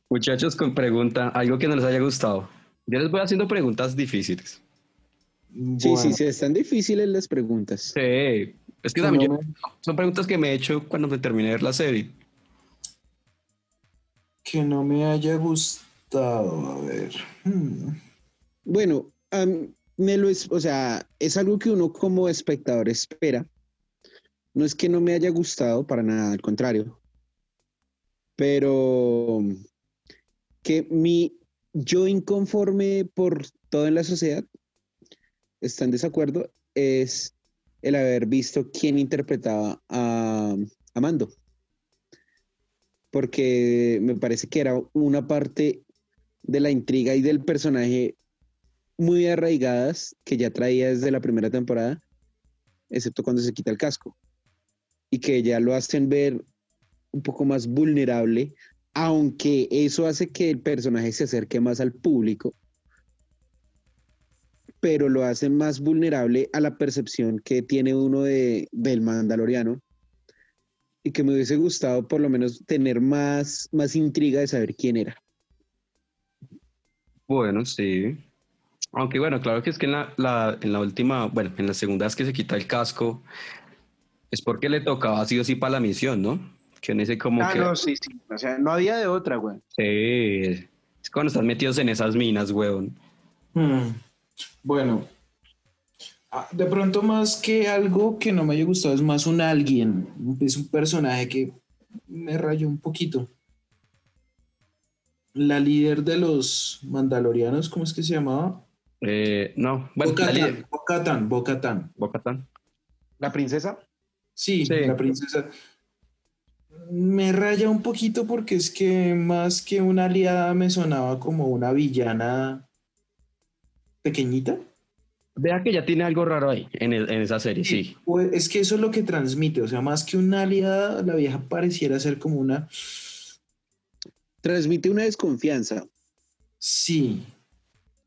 Muchachos, con pregunta, algo que no les haya gustado. Yo les voy haciendo preguntas difíciles. Sí, Bueno, sí, sí, están difíciles las preguntas. Sí, es que también yo- son preguntas que me he hecho cuando me terminé de ver la serie. Que no me haya gustado. A ver. Hmm. Bueno, me lo es, o sea, es algo que uno como espectador espera. No es que no me haya gustado para nada, al contrario. Pero que mi yo inconforme por todo en la sociedad está en desacuerdo es el haber visto quién interpretaba a, a Mando. Porque me parece que era una parte de la intriga y del personaje muy arraigadas que ya traía desde la primera temporada, excepto cuando se quita el casco. Y que ya lo hacen ver un poco más vulnerable, aunque eso hace que el personaje se acerque más al público, pero lo hace más vulnerable a la percepción que tiene uno de, del mandaloriano. Y que me hubiese gustado por lo menos tener más, más intriga de saber quién era. Bueno, sí. Aunque bueno, claro que es que en la, la- en la última, bueno, en la segunda vez que se quita el casco, es porque le tocaba sí o sí para la misión, ¿no? Que en ese como Ah, que... no, sí, sí. O sea, no había de otra, güey. Sí, es cuando están metidos en esas minas, weón. Hmm. Bueno, ah, de pronto más que algo que no me haya gustado, es más un alguien, es un personaje que me rayó un poquito. La líder de los mandalorianos, ¿cómo es que se llamaba? Eh, no, bueno, Bo-Katan, Bo-Katan. Bo-Katan. ¿La princesa? Sí, Sí. la princesa. Me raya un poquito porque es que más que una aliada me sonaba como una villana pequeñita. Vea que ya tiene algo raro ahí, en, el- en esa serie, sí. Pues es que eso es lo que transmite, o sea, más que una aliada, la vieja pareciera ser como una... Transmite una desconfianza. Sí,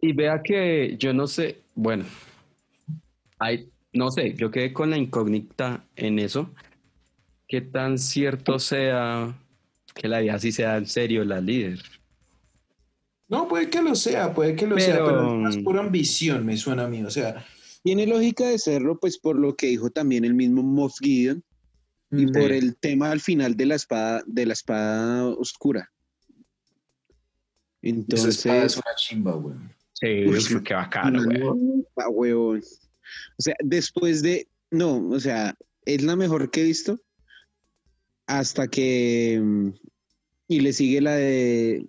Y vea que yo no sé, bueno, hay, no sé, yo quedé con la incógnita en eso. ¿Qué tan cierto sea que la vieja sí sea en serio la líder? no, puede que lo sea, puede que lo sea, Pero- es más por ambición, me suena a mí, o sea, Tiene lógica de serlo, pues por lo que dijo también el mismo Moff Gideon y mm, por el tema al final de la espada, de la espada oscura. esa espada es Entonces, una chimba, güey. Sí, qué bacano, güey. O sea, después de, no, o sea, es la mejor que he visto hasta que mm, y le sigue la de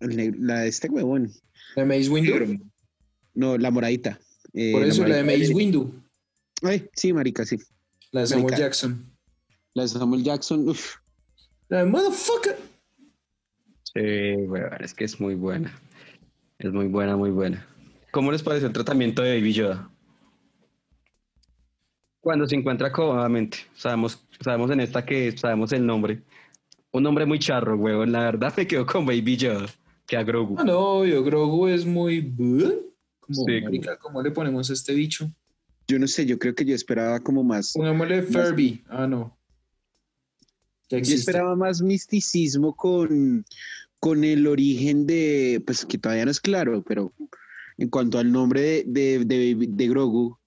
la de este huevón. ¿La de Mace Windu? No, la moradita. Eh, Por eso, la de Mace Windu, Ay, sí, marica, sí. la de Samuel Marica. Jackson. La de Samuel Jackson, uf, La de Motherfucker. Sí, güey, es que es muy buena. Es muy buena, muy buena. ¿Cómo les parece el tratamiento de Baby Yoda? Cuando se encuentra cómodamente, sabemos, sabemos en esta que sabemos el nombre. Un nombre muy charro, huevón. La verdad me quedo con Baby Yoda, que a Grogu. Ah, no, yo Grogu es muy... Como, Sí, marica, ¿cómo le ponemos a este bicho? Yo no sé, yo creo que yo esperaba como más. Pongámosle Furby. Ah, no. Yo esperaba más misticismo con, con el origen de, pues que todavía no es claro, pero en cuanto al nombre de, de, de- de Grogu,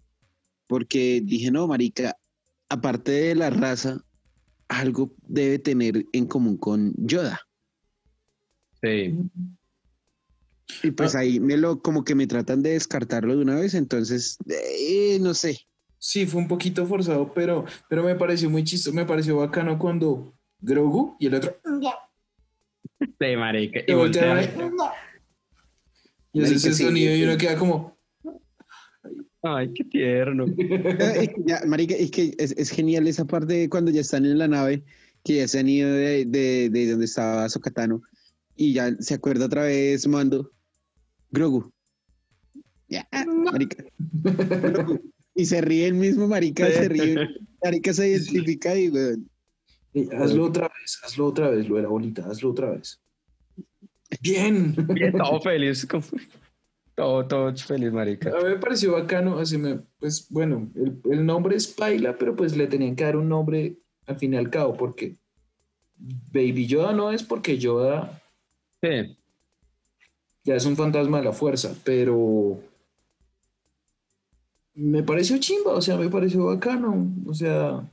porque dije, no, marica, aparte de la raza, algo debe tener en común con Yoda. Sí. Y pues Ah. ahí me lo, como que me tratan de descartarlo de una vez, entonces, eh, no sé. Sí, fue un poquito forzado, pero, pero me pareció muy chistoso, me pareció bacano cuando Grogu y el otro... Sí, marica. Y Y voltearon Y hace ese sí. sonido y uno queda como... Ay, qué tierno. Es que ya, marica, es que es, es genial esa parte de cuando ya están en la nave, que ya se han ido de, de, de donde estaba Sokatano, y ya se acuerda otra vez Mando. Grogu. Ya, marica. Grogu. Y se ríe el mismo marica, se ríe. Marica se identifica y, weón. "Eh, hazlo otra vez, hazlo otra vez, lo era bonita, hazlo otra vez. Bien. Bien, todo feliz. Todo, todo feliz, marica. A mí me pareció bacano, así me, pues bueno, el, el nombre es Paila, pero pues le tenían que dar un nombre al fin y al cabo, porque Baby Yoda no es porque Yoda Sí. ya es un fantasma de la fuerza, pero me pareció chimba, o sea, me pareció bacano, o sea,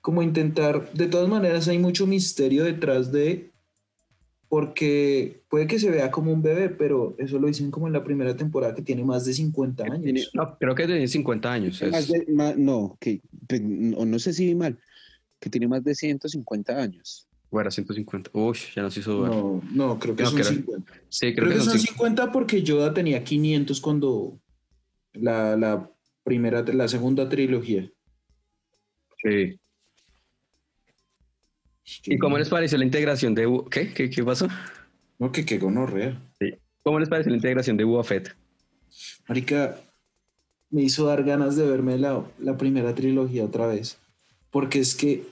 como intentar, de todas maneras hay mucho misterio detrás de, porque puede que se vea como un bebé, pero eso lo dicen como en la primera temporada que tiene más de 50 años. Tiene- No, creo que tiene 50 años. es- Más de- ma- no, que, pues, no, no sé si vi mal, que tiene más de 150 años. O era 150. Uy, ya nos hizo dudar. No, no, creo que No, son creo- 50. Sí, Creo, creo, que, son cinco. 50 porque Yoda tenía 500 cuando la, la primera, la segunda trilogía. Sí. ¿Y cómo les pareció la integración de... ¿Qué? ¿Qué, qué pasó? No, que qué gonorrea. ¿Cómo les pareció la integración de Boba Fett? Marica, me hizo dar ganas de verme la, la primera trilogía otra vez. Porque es que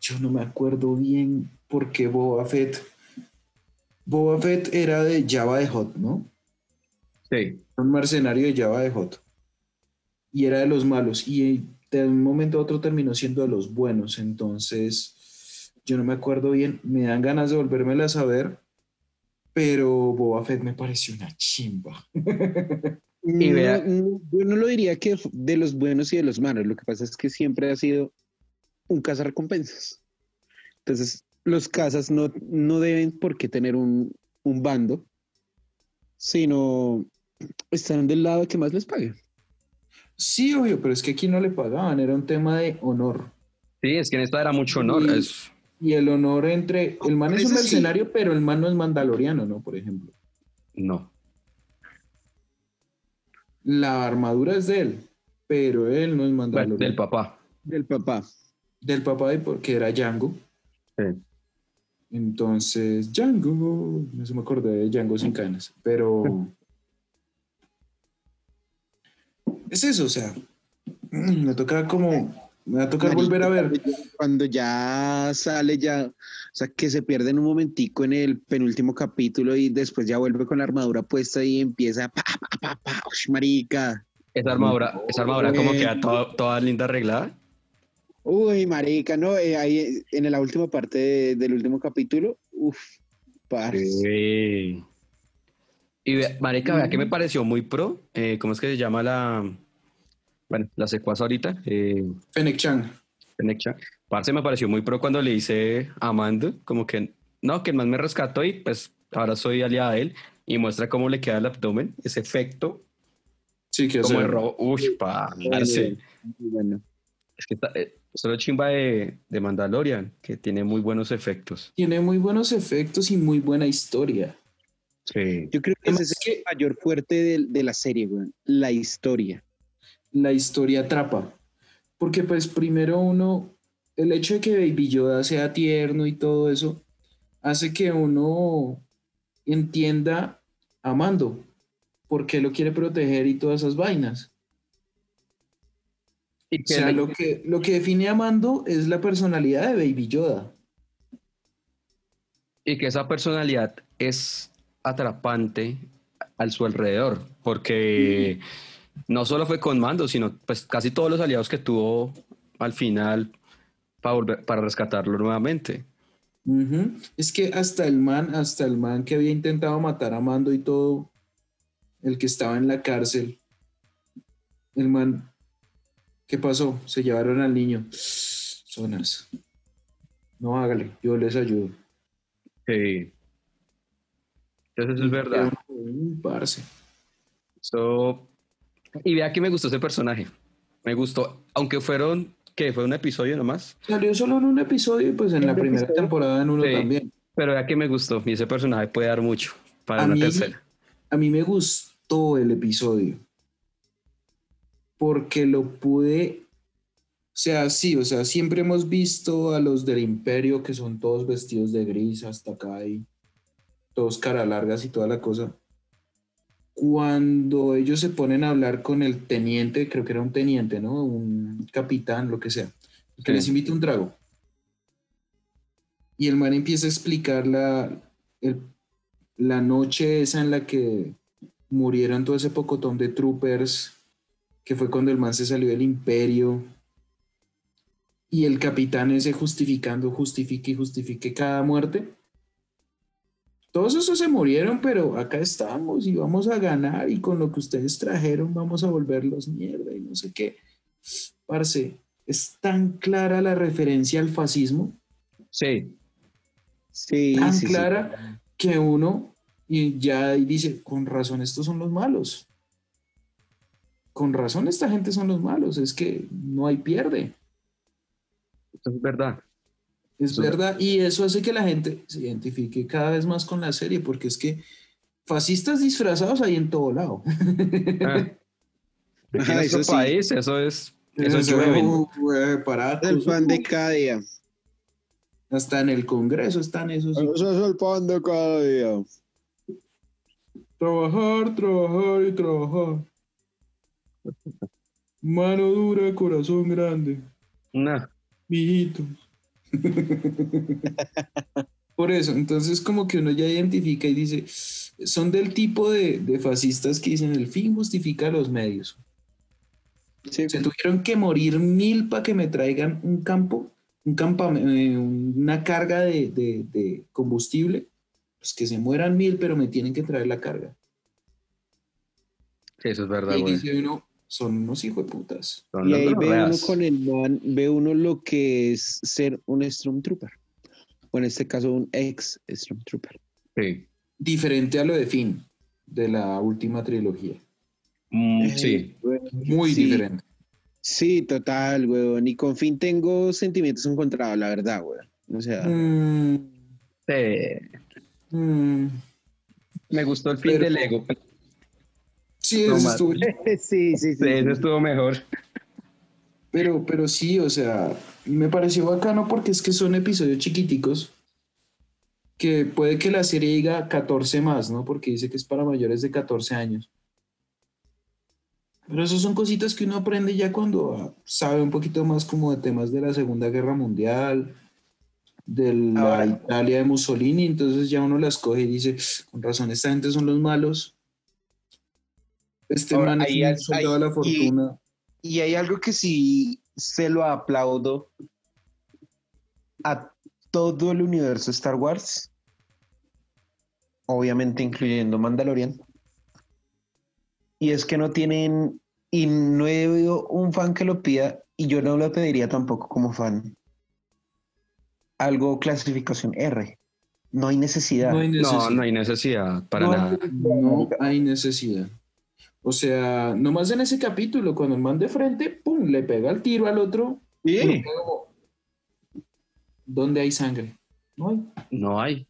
yo no me acuerdo bien por qué Boba Fett. Boba Fett era de Java de Hot, ¿no? Sí. un mercenario de Java de Hot. Y era de los malos. Y de un momento a otro terminó siendo de los buenos. Entonces, yo no me acuerdo bien. Me dan ganas de volvérmela a saber. Pero Boba Fett me pareció una chimba. Y vea- No, no, yo no lo diría que de los buenos y de los malos. Lo que pasa es que siempre ha sido un cazarrecompensas. Entonces, los cazas no, no deben por qué tener un, un bando, sino están del lado que más les pague. Sí, obvio, pero es que aquí no le pagaban. Era un tema de honor. Sí, es que en esta era mucho honor. Y- es- Y el honor entre. El man es un sí. mercenario, pero el man no es mandaloriano, ¿no? Por ejemplo. No. La armadura es de él, pero él no es Bueno, mandaloriano. del papá. Del papá. del papá de porque era Django. Sí. Entonces, Django, no se me acordé de Django sin canas, pero es eso, o sea, me toca como, me va a tocar volver a ver. Cuando ya sale, ya, o sea, que se pierde en un momentico en el penúltimo capítulo y después ya vuelve con la armadura puesta y empieza, pa, pa, pa, pa, ush, marica. Esa armadura, esa armadura como queda toda, toda linda arreglada. Uy, marica, no, eh, ahí eh, en la última parte de- del último capítulo, uff, parce. Sí. Y vea, marica, vea que me pareció muy pro. eh, ¿Cómo es que se llama la... Bueno, la secuaz ahorita? Eh, Fennec Chan. Fennec Chan. Parce me pareció muy pro cuando le hice a Mando, como que, no, que el man me rescató y pues ahora soy aliada de él y muestra cómo le queda el abdomen, ese efecto Sí, que como hace- de robo. Uy, parce. Bueno. Es que está, eh, solo chimba de, de Mandalorian, que tiene muy buenos efectos. tiene muy buenos efectos y muy buena historia. Sí. Yo creo que Además ese es el mayor fuerte de, de la serie, weón, la historia. La historia atrapa. Porque pues primero uno, el hecho de que Baby Yoda sea tierno y todo eso, hace que uno entienda a Mando, por qué lo quiere proteger y todas esas vainas. Y O sea, lo que, lo que define a Mando es la personalidad de Baby Yoda. y que esa personalidad es atrapante al su alrededor, porque no solo fue con Mando, sino pues casi todos los aliados que tuvo al final para, volver, para rescatarlo nuevamente. Es que hasta el man, hasta el man que había intentado matar a Mando y todo, el que estaba en la cárcel, el man, ¿qué pasó? Se llevaron al niño. Zonas. No hágale, yo les ayudo. Sí. Entonces eso es verdad. Un parce. So, y vea que me gustó ese personaje. Me gustó, aunque fueron, que fue un episodio nomás, Salió solo en un episodio y pues en la primera episodio. temporada en uno Sí. también. pero vea que me gustó y ese personaje puede dar mucho para A una mí- tercera. A mí me gustó el episodio porque lo pude, o sea, sí, o sea, siempre hemos visto a los del imperio que son todos vestidos de gris hasta acá y todos cara largas y toda la cosa. Cuando ellos se ponen a hablar con el teniente, creo que era un teniente, ¿no? Un capitán, lo que sea, que Sí. les invita un trago. Y el man empieza a explicar la, el- la noche esa en la que murieron todo ese pocotón de troopers, que fue cuando el man se salió del imperio. Y el capitán ese justificando, justifique y justifique cada muerte. Todos esos se murieron, pero acá estamos y vamos a ganar y con lo que ustedes trajeron vamos a volverlos mierda y no sé qué. Parce, es tan clara la referencia al fascismo Sí, Sí, tan sí, sí. clara que uno y ya dice, con razón estos son los malos. Con razón esta gente son los malos, es que no hay pierde. es verdad. Es Sí. verdad, y eso hace que la gente se identifique cada vez más con la serie, porque es que fascistas disfrazados hay en todo lado. Ah. Aquí Ajá, en eso nuestro sí. país, eso es, eso Eso, güey, paracos, El pan de cada día. Hasta en el Congreso están esos. Eso es el pan de cada día. Trabajar, trabajar y trabajar. Mano dura, corazón grande. Nah, Mijito. Por eso, entonces como que uno ya identifica y dice, son del tipo de, de fascistas que dicen el fin justifica los medios. Sí. Se tuvieron que morir mil para que me traigan un campo, un campamento, una carga de, de- de combustible. Pues que se mueran mil, pero me tienen que traer la carga. sí, eso es verdad, Y dice uno, son unos hijos de putas. Y ahí ve uno con el man, ve uno lo que es ser un Stormtrooper. O en este caso, un ex Stormtrooper. Sí. Diferente a lo de Finn, de la última trilogía. Mm, Eh, sí. Muy Sí. diferente. Sí, total, weón. Y con fin tengo sentimientos encontrados, la verdad, weón. O sea, Mm, Sí. mm. Me gustó el fin Pero- del ego. Sí, No eso más. estuvo- sí, sí, sí. Sí, ese estuvo mejor. Pero, pero sí, o sea, me pareció bacano porque es que son episodios chiquiticos que puede que la serie diga 14 más, ¿no? Porque dice que es para mayores de 14 años. Pero eso son cositas que uno aprende ya cuando ah, sabe un poquito más como de temas de la Segunda Guerra Mundial, de la Ahora- Italia de Mussolini, entonces ya uno las coge y dice, con razón, esta gente son los malos. Este Ahora, man es un hay- de la y- fortuna. Y hay algo que sí se lo aplaudo a todo el universo Star Wars, obviamente incluyendo Mandalorian, y es que no tienen, y no he oído un fan que lo pida, y yo no lo pediría tampoco como fan, algo clasificación R. No hay necesidad. No hay No, necesidad. no hay necesidad para No nada. No hay necesidad. O sea, nomás en ese capítulo, cuando el man de frente, pum, le pega el tiro al otro. Sí. como, ¿Dónde hay sangre? No hay. No hay.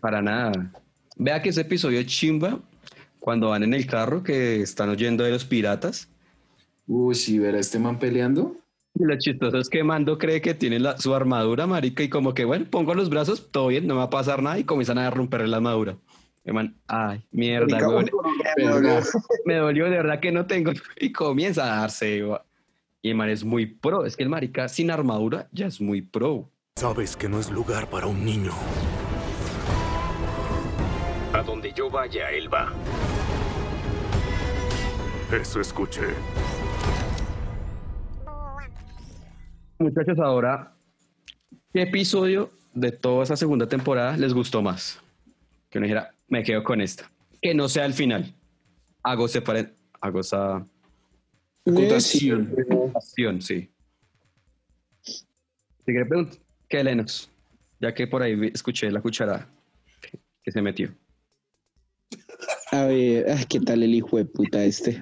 Para nada. Vea que ese episodio chimba cuando van en el carro que están oyendo de los piratas. Uy, sí, ver a este man peleando. Y lo chistoso es que Mando cree que tiene la- su armadura, marica, y como que, bueno, pongo los brazos, todo bien, no me va a pasar nada, y comienzan a romper la armadura. Man, ay, mierda, me dolió. Me dolió de verdad que no tengo. Y comienza a darse. Y el man es muy pro. Es que el marica sin armadura ya es muy pro. Sabes que no es lugar para un niño. A donde yo vaya, él va. Eso escuché. Muchachos, ahora, ¿qué episodio de toda esa segunda temporada les gustó más? Que uno dijera, me quedo con esta. Que no sea el final. Hago separe... Hago esa Acotación. acción, sí. Si quiere preguntar, ¿qué Lenos? Ya que por ahí escuché la cucharada que se metió. A ver, ah, ¿qué tal el hijo de puta este?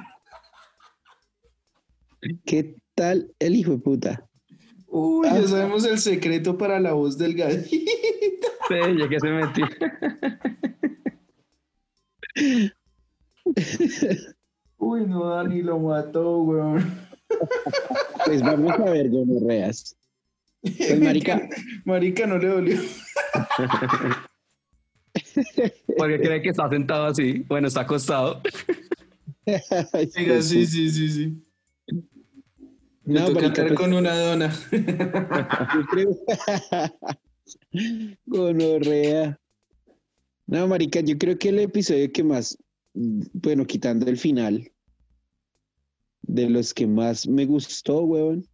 ¿Qué tal el hijo de puta? Uy, ya sabemos el secreto para la voz del gallito. Sí, ya que se metió. Uy, no, Dani lo mató, weón. Pues vamos a ver, gonorreas. Pues marica, Marica, no le dolió. Porque cree que está sentado así. Bueno, está acostado. Venga, sí, sí, sí, sí. Me No, toca andar pues- con una dona. Gonorrea. No, marica, yo creo que el episodio que más, bueno, quitando el final, de los que más me gustó, weón,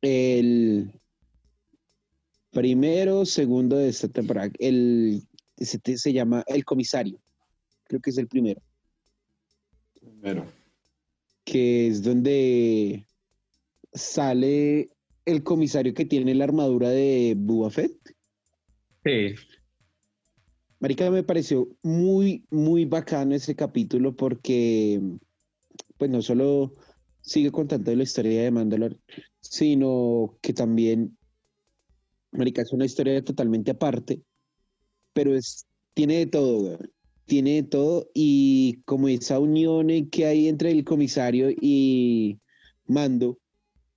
el primero, segundo de esta temporada, el, te- se llama El Comisario, creo que es el primero, Primero. que es donde sale el comisario que tiene la armadura de Fett. Sí. Marica, me pareció muy, muy bacano ese capítulo porque, pues no solo sigue contando la historia de Mandalor, sino que también, Marica, es una historia totalmente aparte, pero es, tiene de todo. Tiene de todo y como esa unión que hay entre el comisario y Mando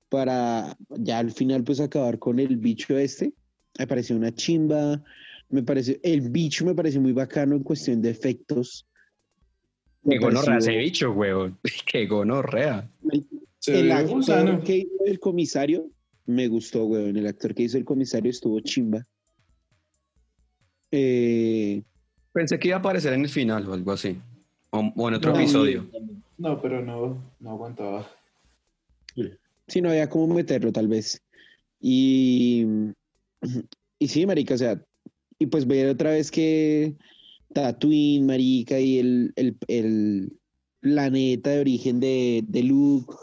para ya al final pues acabar con el bicho este, me pareció una chimba, me pareció, el bicho me pareció muy bacano en cuestión de efectos. Me Qué gonorrea ese bicho, huevón. Qué gonorrea. El actor que hizo el comisario me gustó, weón. El actor que hizo el comisario estuvo chimba. Eh, Pensé que iba a aparecer en el final o algo así. O, o en otro No, episodio. No, pero no, no aguantaba. sí, no había cómo meterlo, tal vez. Y, y sí, marica, o sea, y pues ver otra vez que Tatooine, marica, y el, el, el planeta de origen de, de Luke,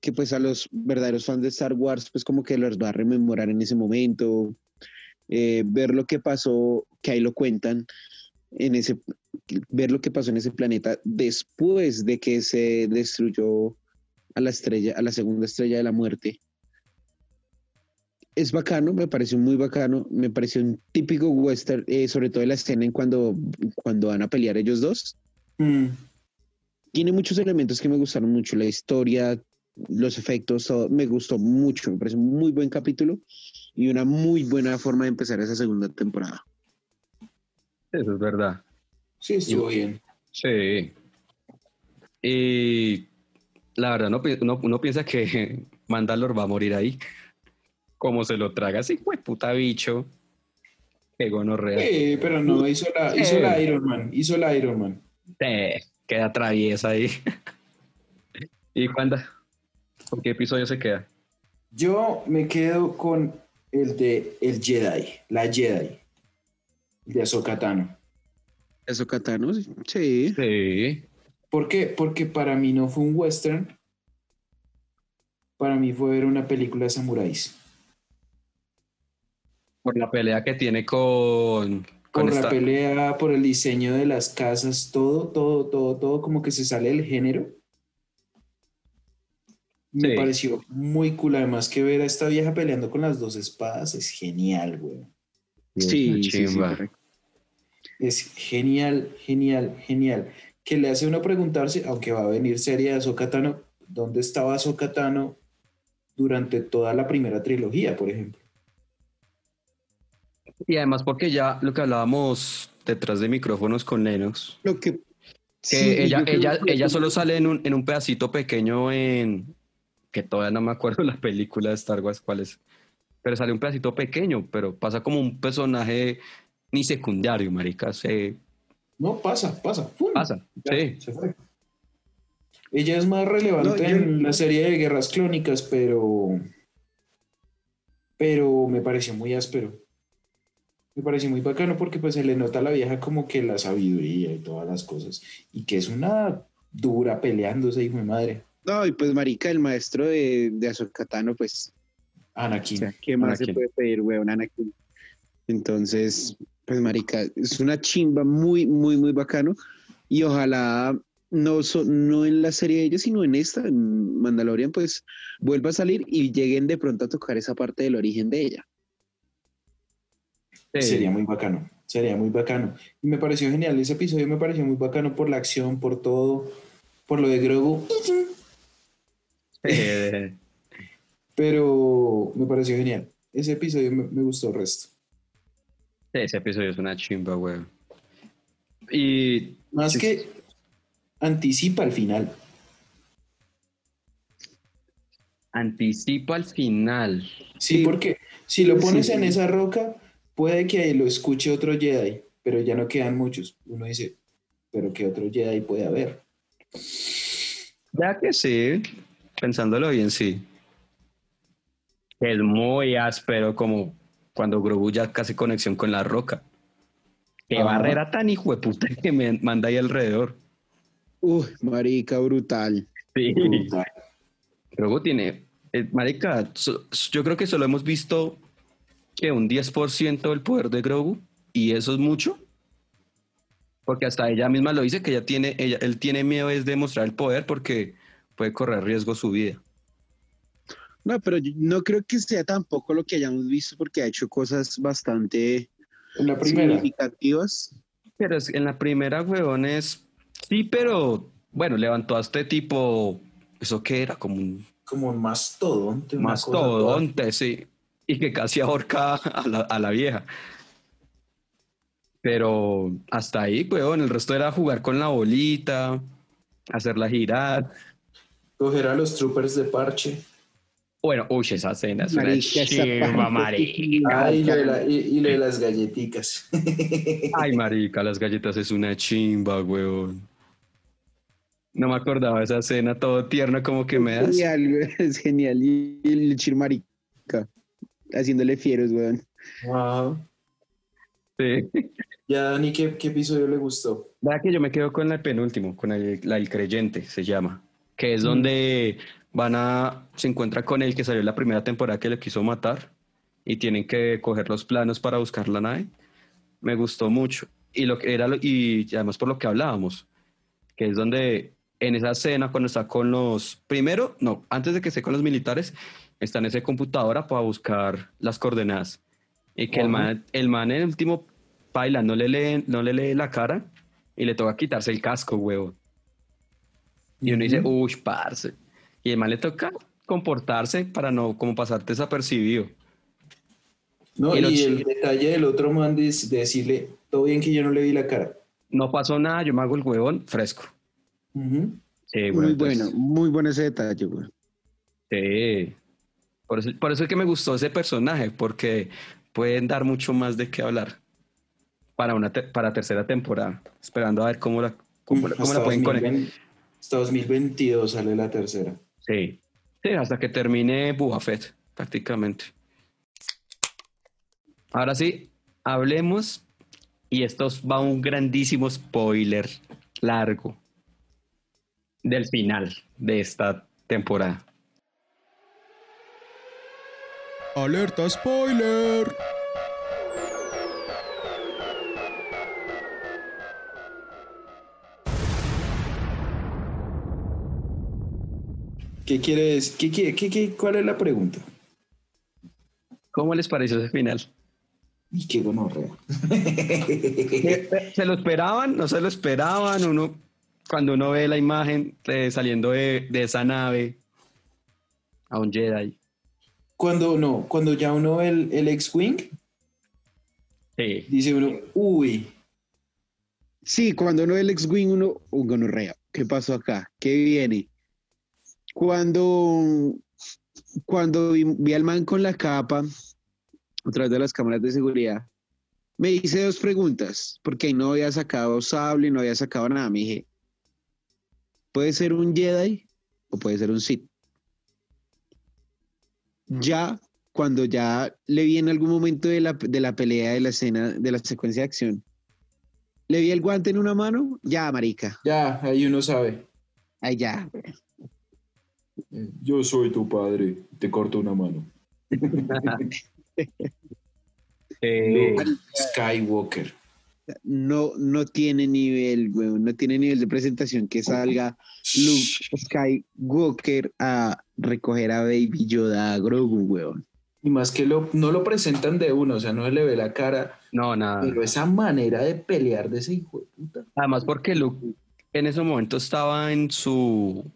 que pues a los verdaderos fans de Star Wars, pues como que los va a rememorar en ese momento. Eh, ver lo que pasó, que ahí lo cuentan, en ese, ver lo que pasó en ese planeta después de que se destruyó a la estrella, a la segunda estrella de la muerte. Es bacano, me pareció muy bacano, me pareció un típico western, eh, sobre todo la escena en cuando, cuando van a pelear ellos dos. Mm. Tiene muchos elementos que me gustaron mucho, la historia, los efectos, todo, me gustó mucho, me parece un muy buen capítulo y una muy buena forma de empezar esa segunda temporada. Eso es verdad. Sí, estuvo bien. Sí. Y la verdad, no, uno, uno piensa que Mandalor va a morir ahí. Como se lo traga así, pues puta bicho. Qué gonorrea. Sí, pero no, hizo la, hizo la Iron Man, hizo la Iron Man. Eh, queda traviesa ahí. ¿Y cuándo? ¿Con qué episodio se queda? Yo me quedo con el de el Jedi, la Jedi, de Ahsoka Tano. Eso, Katano, sí. Sí. ¿Por qué? Porque para mí no fue un western. Para mí fue ver una película de samuráis. Por la pelea que tiene con. con Por la esta- pelea, por el diseño de las casas, todo, todo, todo, todo, como que se sale del género. Me Sí. pareció muy cool. Además que ver a esta vieja peleando con las dos espadas es genial, güey. Sí, sí. Es genial, genial, genial. Que le hace uno preguntarse, aunque va a venir serie de Ahsoka Tano, ¿dónde estaba Ahsoka Tano durante toda la primera trilogía, por ejemplo? Y además porque ya lo que hablábamos detrás de micrófonos con Lennox, Lo que. ella, ella, que- ella solo sale en un, en un pedacito pequeño en... que todavía no me acuerdo la película de Star Wars cuál es, pero sale un pedacito pequeño, pero pasa como un personaje ni secundario, marica, se No, pasa, pasa. ¡Pum! pasa, Ya, sí. se fue. Ella es más relevante No, yo- en la serie de Guerras Clónicas, pero. Pero me pareció muy áspero. Me pareció muy bacano porque pues se le nota a la vieja como que la sabiduría y todas las cosas. Y que es una dura peleándose, hijo de madre. No, y pues, marica, el maestro de, de Azorcatano, pues, o Anakin. sea, ¿qué más se puede pedir, weón? Anakin. Entonces, pues, marica, es una chimba muy, muy, muy bacano. Y ojalá no, so- no en la serie de ellos, sino en esta, en Mandalorian, pues, vuelva a salir y lleguen de pronto a tocar esa parte del origen de ella. Sí. Sería muy bacano. Sería muy bacano. Y me pareció genial. Ese episodio me pareció muy bacano por la acción, por todo, por lo de Grogu. Pero me pareció genial. Ese episodio me, me gustó el resto. ese episodio es una chimba, güey. Y Más que anticipa al final. anticipa al final. Sí, Sí. porque si lo pones en esa roca, puede que ahí lo escuche otro Jedi, pero ya no quedan muchos. Uno dice, pero ¿qué otro Jedi puede haber? Ya que sí, pensándolo bien, sí. Es muy áspero como cuando Grogu ya casi conexión con la roca. Qué barrera tan hijo de puta que me manda ahí alrededor. Uy, marica, brutal. Sí. Brutal. Grogu tiene, eh, marica, so- yo creo que solo hemos visto que un 10% del poder de Grogu y eso es mucho. Porque hasta ella misma lo dice que ella tiene, ella, él tiene miedo es de mostrar el poder porque puede correr riesgo su vida. No, pero yo no creo que sea tampoco lo que hayamos visto porque ha hecho cosas bastante En la primera. significativas. Pero es, en la primera, huevón, es. Sí, pero bueno, levantó a este tipo. ¿Eso qué era? Como un Como un mastodonte. mastodonte, sí. Y que casi ahorca a la, a la vieja. Pero hasta ahí, huevón, el resto era jugar con la bolita, hacerla girar. Coger a los troopers de parche. Bueno, uy, esa escena es una Marica, esa chimba, marica. Ah, y lo de, la- y- y lo de las galletitas. Ay, marica, las galletas es una chimba, huevón. No me acordaba de esa escena, todo tierno como que me das. Genial, güey, es genial. Y el chirmarica haciéndole fieros, weón. Wow. Sí. Ya, Dani, ¿qué, qué episodio le gustó? Vea que yo me quedo con el penúltimo, con el, la- el creyente, se llama. Que es donde van a. Se encuentra con el que salió en la primera temporada que le quiso matar. Y tienen que coger los planos para buscar la nave. Me gustó mucho. Y lo que era lo- y además por lo que hablábamos. Que es donde en esa escena, cuando está con los. Primero, no, antes de que esté con los militares, está en esa computadora para buscar las coordenadas. Y que el man, el man en el último paila no le lee, no le lee la cara y le toca quitarse el casco, huevo. Y uno dice, uy, parce. Y el man le toca comportarse para no como pasar desapercibido. No, Y el detalle del otro man de, de decirle, todo bien que yo no le vi la cara. No pasó nada, yo me hago el huevón fresco. Sí, Muy bueno, muy bueno ese detalle, güey. Sí. Por eso, por eso es que me gustó ese personaje, porque pueden dar mucho más de qué hablar para una te- para tercera temporada. Esperando a ver cómo la, cómo, la pueden conectar. 2020 Hasta 2022 sale la tercera. Sí. Sí, hasta que termine Boba Fett, prácticamente. Ahora sí, hablemos. Y esto va un grandísimo spoiler largo del final de esta temporada. Alerta spoiler. ¿Qué quieres? ¿Qué, qué, qué, qué- cuál es la pregunta? ¿Cómo les pareció ese final? Y qué gonorrea. ¿Se lo esperaban? ¿No se lo esperaban? Uno, cuando uno ve la imagen eh, saliendo de, de esa nave a un Jedi. Cuando no, cuando ya uno ve el, el X-Wing, Sí. Dice uno, uy, Sí, cuando uno ve el X-Wing, uno, uh, gonorrea, ¿qué pasó acá? ¿Qué viene? Cuando, cuando vi, vi al man con la capa, a través de las cámaras de seguridad, me hice dos preguntas, porque ahí no había sacado sable, no había sacado nada. Me dije, ¿puede ser un Jedi o puede ser un Sith? Ya, cuando ya le vi en algún momento de la, de la pelea, de la escena, de la secuencia de acción, le vi el guante en una mano, ya, marica, ya, ahí uno sabe. ahí ya. Eh, Yo soy tu padre, te corto una mano. Eh, Skywalker. No, no tiene nivel, weón, no tiene nivel de presentación que salga Luke Skywalker a recoger a Baby Yoda a Grogu, weón. Y más que lo, no lo presentan de uno, o sea, no se le ve la cara, no, nada. pero esa manera de pelear de ese hijo de puta. Además, porque Luke en ese momento estaba en su.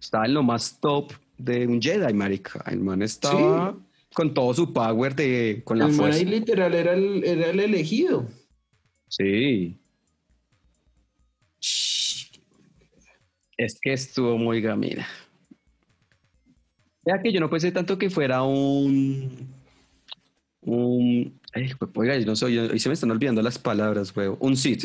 Estaba en lo más top de un Jedi, marica. El man estaba con todo su power de. con la El man fuerza. ahí literal era el, era el elegido. Sí. Es que estuvo muy gamina. Vea que yo no pensé tanto que fuera un. Un. Ay, pues, oiga, yo no sé, yo- hoy se me están olvidando las palabras, huevo. Un Sith.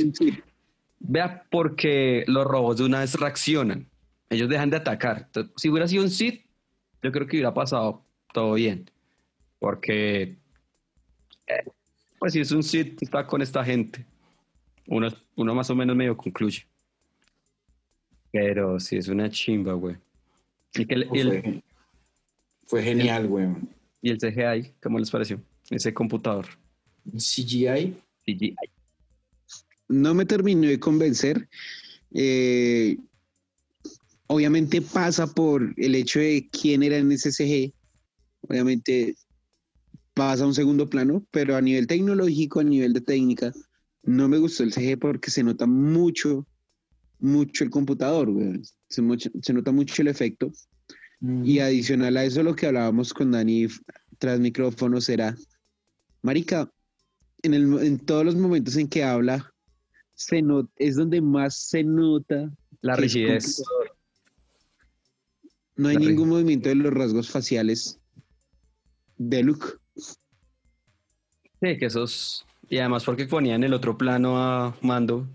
Vea, porque los robots de una vez reaccionan. Ellos dejan de atacar. Entonces, si hubiera sido un Sith, yo creo que hubiera pasado todo bien. Porque. eh, pues si es un Sith, está con esta gente. Uno, uno más o menos medio concluye. Pero sí es una chimba, güey. Y, que el, y, el, Fue, fue genial, weón. y el CGI, ¿cómo les pareció? Ese computador. CGI, CGI. no me terminó de convencer. Eh, obviamente pasa por el hecho de quién era en ese CG. Obviamente pasa a un segundo plano, pero a nivel tecnológico, a nivel de técnica, no me gustó el CG porque se nota mucho, mucho el computador, weón. Se, mucho- se nota mucho el efecto. Y adicional a eso, lo que hablábamos con Dani tras micrófonos era, Marica, en, el, en todos los momentos en que habla, se not- es donde más se nota. La rigidez. No hay La ningún movimiento de los rasgos faciales de Luke. Sí, que esos. Y además porque ponían el otro plano a mando.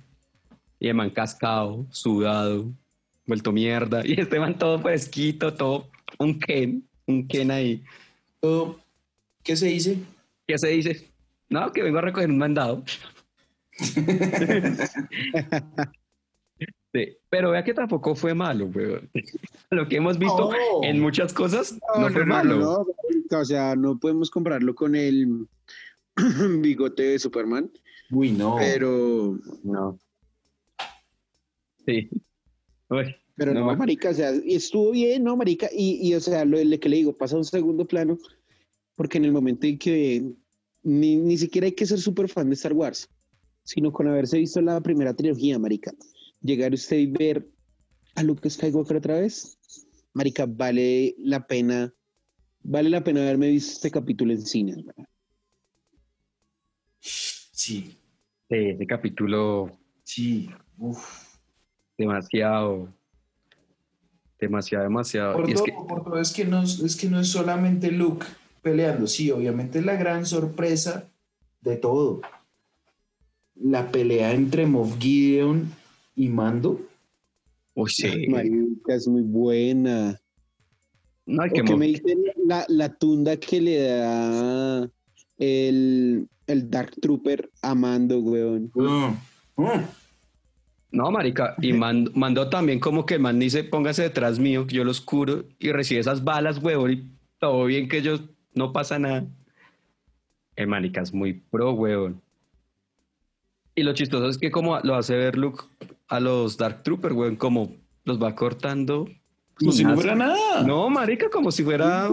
Y el man cascado, sudado, vuelto mierda. Y este man todo fresquito, todo. Un Ken. Un Ken ahí. ¿Qué se dice? ¿Qué se dice? No, que vengo a recoger un mandado. Sí, pero vea que tampoco fue malo, weón. Lo que hemos visto Oh. en muchas cosas no, fue malo. no, o sea, no podemos compararlo con el bigote de Superman, Uy, no. pero, No. Sí. Uy, pero No, no, ma- marica, o sea, estuvo bien, ¿no, marica? Y, y, o sea, lo, lo que le digo, pasa a un segundo plano, porque en el momento en que ni, ni siquiera hay que ser súper fan de Star Wars, sino con haberse visto la primera trilogía, marica, llegar usted y ver a Luke Skywalker otra vez, marica, vale la pena, vale la pena haberme visto este capítulo en cine, ¿verdad? Sí, sí, ese capítulo sí. Uf. demasiado. Demasiado, demasiado. Por Y es todo, que, por todo, es que, no, es que no es solamente Luke peleando, sí, obviamente es la gran sorpresa de todo. La pelea entre Moff Gideon y Mando. uy, sí. Marica, es muy buena. No que que me dicen la, la tunda que le da el, el Dark Trooper a Mando, weón. Mm. Mm. No, marica, y mando, mandó también como que man dice, póngase detrás mío, que yo los curo, y recibe esas balas, huevón, y todo bien que yo, no pasa nada. El marica es muy pro, huevón. Y lo chistoso es que como lo hace ver Luke a los Dark Trooper, huevón, como los va cortando. Como si no fuera nada. No, marica, como si fuera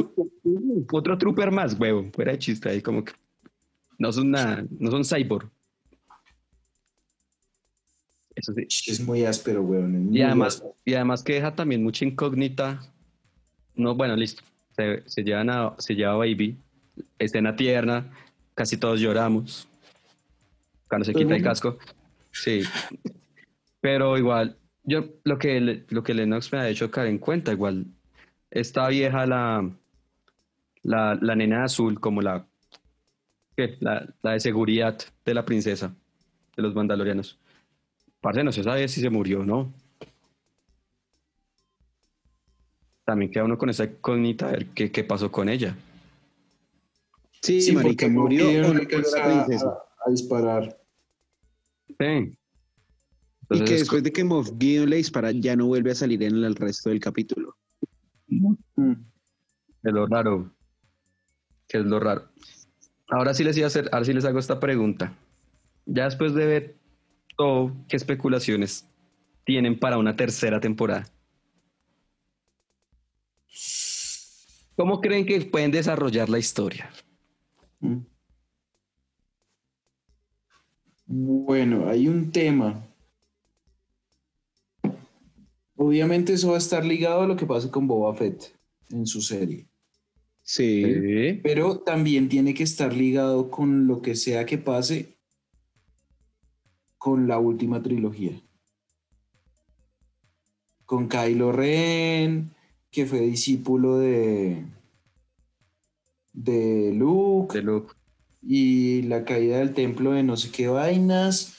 otro trooper más, huevón, fuera de chiste ahí, como que no son nada, no son cyborg. Eso sí. Es muy áspero, weón. Y además, áspero. y además que deja también mucha incógnita. No, bueno, listo. Se, se llevan a, se lleva a Baby. Escena tierna. Casi todos lloramos. cuando se quita el casco. Sí. Pero igual, yo lo que, lo que Lennox me ha hecho caer en cuenta, igual, esta vieja, la, la, la nena azul, como la, ¿qué? La, la de seguridad de la princesa, de los mandalorianos. Parce, no se sabe si se murió o no. También queda uno con esa incógnita de ver qué, qué pasó con ella. Sí, Sí, marica, porque murió o no la princesa. a, a disparar. Sí. Y que es después de que Moff Gideon le dispara, ya no vuelve a salir en el resto del capítulo. Mm. Es lo raro. Que es lo raro. Ahora sí les iba a hacer, ahora sí les hago esta pregunta. Ya después de ver todo, ¿qué especulaciones tienen para una tercera temporada? ¿Cómo creen que pueden desarrollar la historia? Mm. Bueno, hay un tema. Obviamente eso va a estar ligado a lo que pase con Boba Fett en su serie. Sí. Pero también tiene que estar ligado con lo que sea que pase con la última trilogía. Con Kylo Ren, que fue discípulo de, de Luke, De Luke. y la caída del templo de no sé qué vainas.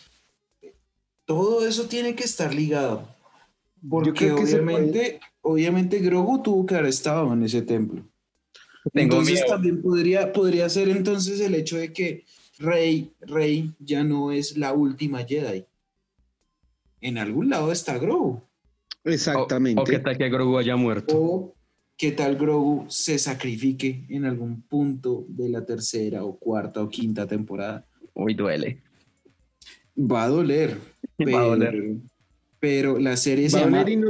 Todo eso tiene que estar ligado. Porque creo que se obviamente, obviamente Grogu tuvo que haber estado en ese templo. Tengo entonces miedo. también podría, podría ser entonces el hecho de que Rey, Rey ya no es la última Jedi. En algún lado está Grogu. Exactamente. O, o qué tal que Grogu haya muerto. O qué tal Grogu se sacrifique en algún punto de la tercera o cuarta o quinta temporada. Uy, duele. Va a doler. Va a doler. Pero la serie se Va a llama no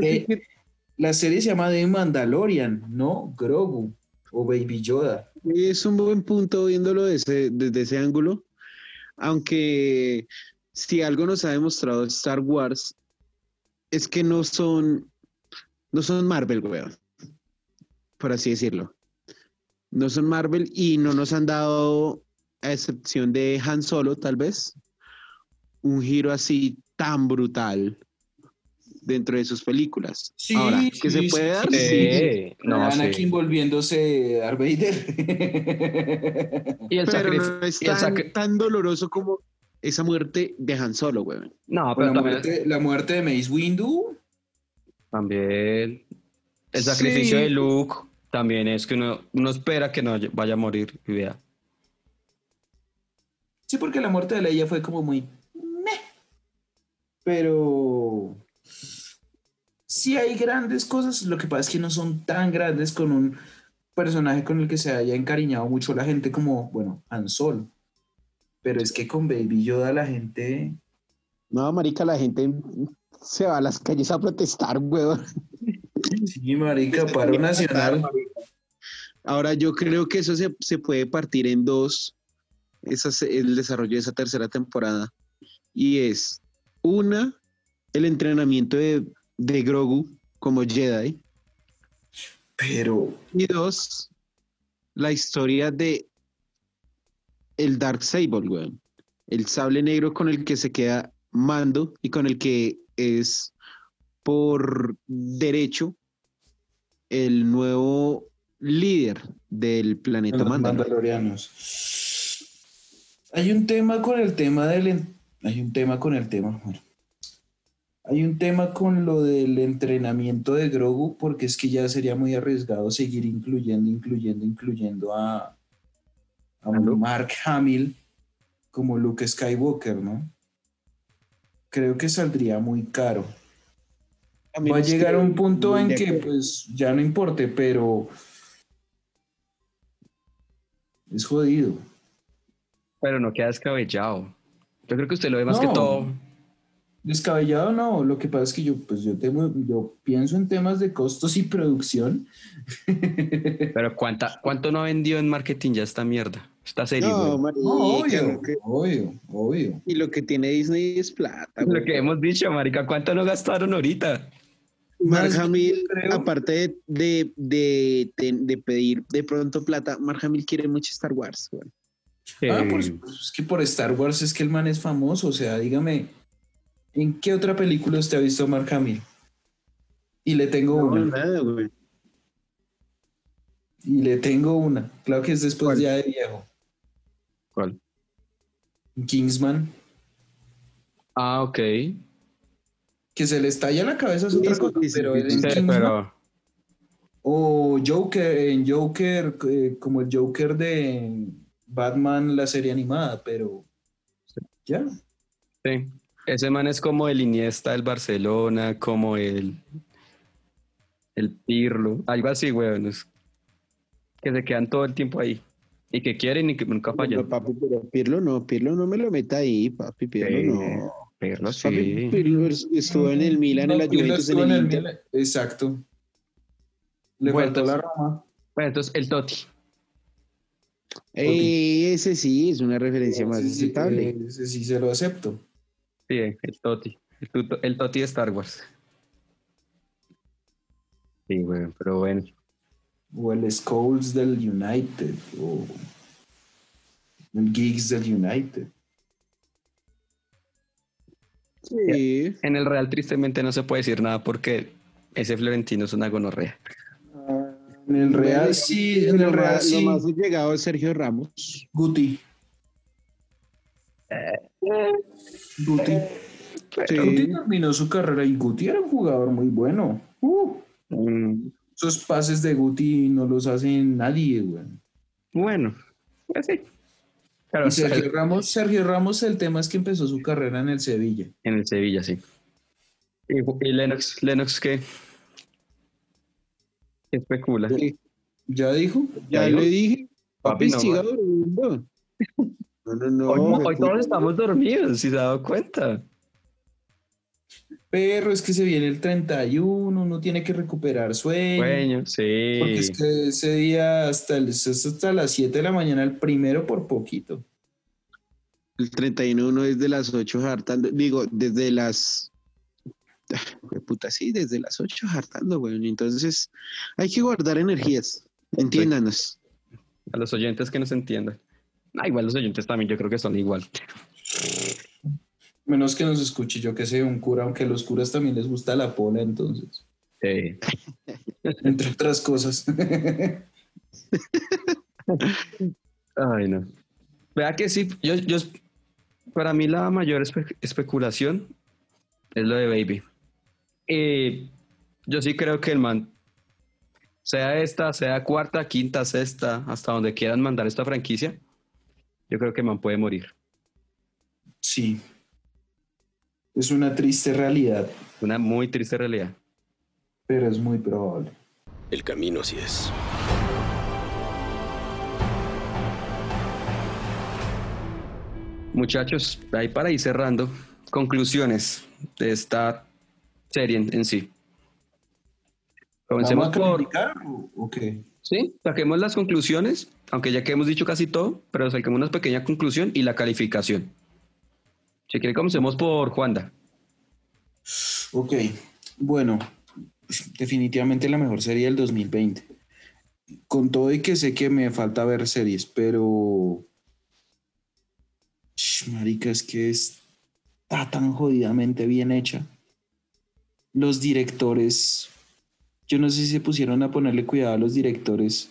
la serie se llama The Mandalorian, no Grogu o Baby Yoda. Es un buen punto viéndolo desde, desde ese ángulo. Aunque si algo nos ha demostrado Star Wars es que no son, no son Marvel, weón. Por así decirlo. No son Marvel y no nos han dado, a excepción de Han Solo, tal vez, un giro así tan brutal dentro de sus películas. Sí, Ahora, que sí, se puede sí, dar, sí. sí. No, Anakin sí. volviéndose Darth Vader. Y el, pero no es y el tan, doloroso como esa muerte de Han Solo, weón. No, pero la, también, muerte, la muerte de Mace Windu. también el sacrificio Sí. de Luke también es que uno, uno espera que no vaya a morir y vea. Sí, porque la muerte de Leia fue como muy. meh. Pero. Sí hay grandes cosas, lo que pasa es que no son tan grandes con un personaje con el que se haya encariñado mucho la gente como, bueno, Han Solo. Pero es que con Baby Yoda la gente... No, marica, la gente se va a las calles a protestar, weón. Sí, marica, paro nacional. Ahora yo creo que eso se, se puede partir en dos, esas, el desarrollo de esa tercera temporada. Y es, una, el entrenamiento de, de Grogu como Jedi. Pero Y dos, la historia de el Dark Sable, weón. El sable negro con el que se queda Mando y con el que es por derecho el nuevo líder del planeta los Mandalor. mandalorianos. Hay un tema con el tema del... Hay un tema con el tema, bueno. Hay un tema con lo del entrenamiento de Grogu, porque es que ya sería muy arriesgado seguir incluyendo, incluyendo, incluyendo a? Mark Hamill como Luke Skywalker, ¿no? Creo que saldría muy caro. Va a llegar a un punto en que pues ya no importe, pero es jodido. Pero no queda descabellado. Yo creo que usted lo ve más que todo. Descabellado no, lo que pasa es que yo pues yo temo, yo pienso en temas de costos y producción. Pero ¿cuánta, ¿cuánto no ha vendido en marketing ya esta mierda? Esta serie, No, güey. marica, No, obvio, que- obvio, obvio. y lo que tiene Disney es plata. Lo que hemos dicho, marica, ¿cuánto no gastaron ahorita? Mark Hamill, aparte de, de, de, de- de pedir de pronto plata, Mark Hamill quiere mucho Star Wars. weón. Ah, por Eh, supuesto, es que por Star Wars es que el man es famoso. O sea, dígame, ¿en qué otra película usted ha visto a Mark Hamill? Y le tengo No, una. nada, güey. Y le tengo una. Claro que es después ¿Cuál? ya de viejo. ¿Cuál? Kingsman. Ah, ok. Que se le estalla la cabeza es Sí, otra sí, cosa. sí, sí, pero sí, en Sí, Kingsman- pero O Joker, en Joker, eh, como el Joker de Batman, la serie animada, pero ya. sí. Ese man es como el Iniesta del Barcelona, como el el Pirlo, algo así, weón. es- que se quedan todo el tiempo ahí y que quieren y que nunca No, fallan. papi, pero Pirlo no, Pirlo no me lo meta ahí, papi, Pirlo Sí. no. Pirlo Papi, sí. Pirlo es- estuvo en el Milan, en la No, Pirlo Juventus, en el Inter. Milan. Exacto. Le Bueno, faltó la rama. Bueno, entonces el Totti. Eh, ese sí es una referencia más Ese sí, aceptable. ese sí se lo acepto. Sí, el Totti. El, tuto- el Totti de Star Wars. Sí, weón, pero bueno. O el Scholes del United. O el Giggs del United. Sí. En el Real tristemente no se puede decir nada porque ese Florentino es una gonorrea. En el Real sí, en el Real más- Lo sí. más llegado es Sergio Ramos. Guti. Guti. Sí. Guti terminó su carrera y Guti era un jugador muy bueno. Uh, Mm, esos pases de Guti no los hace nadie, güey. bueno, pues sí. Claro, Y Sergio Ramos, Sergio Ramos, el tema es que empezó su carrera en el Sevilla. en el Sevilla, sí. Y, y Lennox, Lennox ¿qué? ¿Qué especula? ¿Ya dijo? Ya le dije, Papi, no. No, no, no. hoy, todos estamos dormidos, si se ha dado cuenta. Pero es que se viene el 31, uno tiene que recuperar sueño. Sueño, sí. Porque es que ese día hasta, el, hasta las 7 de la mañana, el primero por poquito. El 31 es de las 8 hartando. Digo, desde las. Ah, jue puta, sí, desde las 8 hartando, güey. Entonces, hay que guardar energías. Entiéndanos. A los oyentes que nos entiendan. Ah, igual los oyentes también, yo creo que son igual. Menos que nos escuche, yo que sé, un cura, aunque a los curas también les gusta la pola, entonces. Sí. Entre otras cosas. Ay, no. Vea que sí, yo, yo, para mí la mayor espe- especulación es lo de Baby. Yo sí creo que el man, sea esta, sea cuarta, quinta, sexta, hasta donde quieran mandar esta franquicia, yo creo que man puede morir. sí. Es una triste realidad, Una muy triste realidad. pero es muy probable. El camino así es. Muchachos, ahí para ir cerrando, conclusiones de esta serie en, en sí. Comencemos ¿Vamos a por... o qué? Sí, saquemos las conclusiones, aunque ya que hemos dicho casi todo, pero saquemos una pequeña conclusión y la calificación. Si quiere, comencemos por Juanda. Ok, bueno, definitivamente la mejor serie del 2020. Con todo y que sé que me falta ver series, pero... Marica, es que está tan jodidamente bien hecha. Los directores, yo no sé si se pusieron a ponerle cuidado a los directores,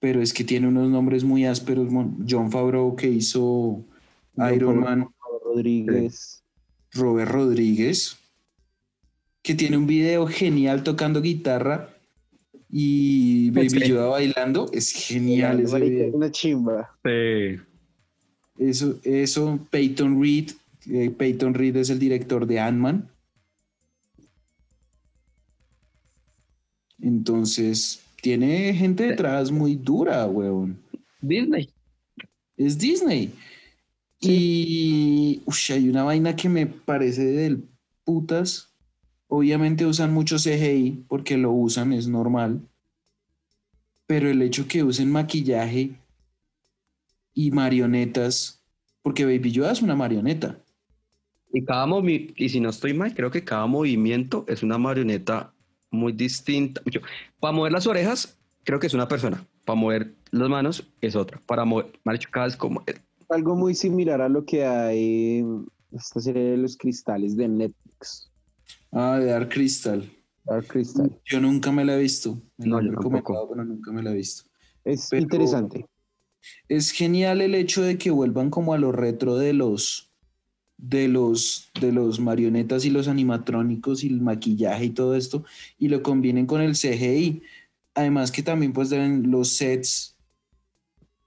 pero es que tiene unos nombres muy ásperos. John Favreau que hizo Iron Man. Rodríguez. Robert Rodríguez, que tiene un video genial tocando guitarra y Baby Sí. Yoda bailando. Es genial video. Una chimba. Sí. Eso, eso, Peyton Reed. eh, Peyton Reed es el director de Ant-Man. Entonces, tiene gente detrás muy dura, weón. Disney. Es Disney. Y ush, hay una vaina que me parece del putas. Obviamente usan mucho CGI porque lo usan, es normal. Pero el hecho que usen maquillaje y marionetas, porque Baby Yoda es una marioneta. Y cada movi- y si no estoy mal, creo que cada movimiento es una marioneta muy distinta. Yo- para mover las orejas, creo que es una persona. Para mover las manos es otra. Para mover, cada vez como... Algo muy similar a lo que hay en esta serie de los cristales de Netflix. Ah, de Dark Crystal. Dark Crystal. Yo nunca me la he visto. Me No, yo tampoco. recomendado, pero nunca me la he visto. Es Pero- interesante. Es genial el hecho de que vuelvan como a lo retro de los de los de los marionetas y los animatrónicos y el maquillaje y todo esto y lo combinen con el CGI. Además que también pues deben los sets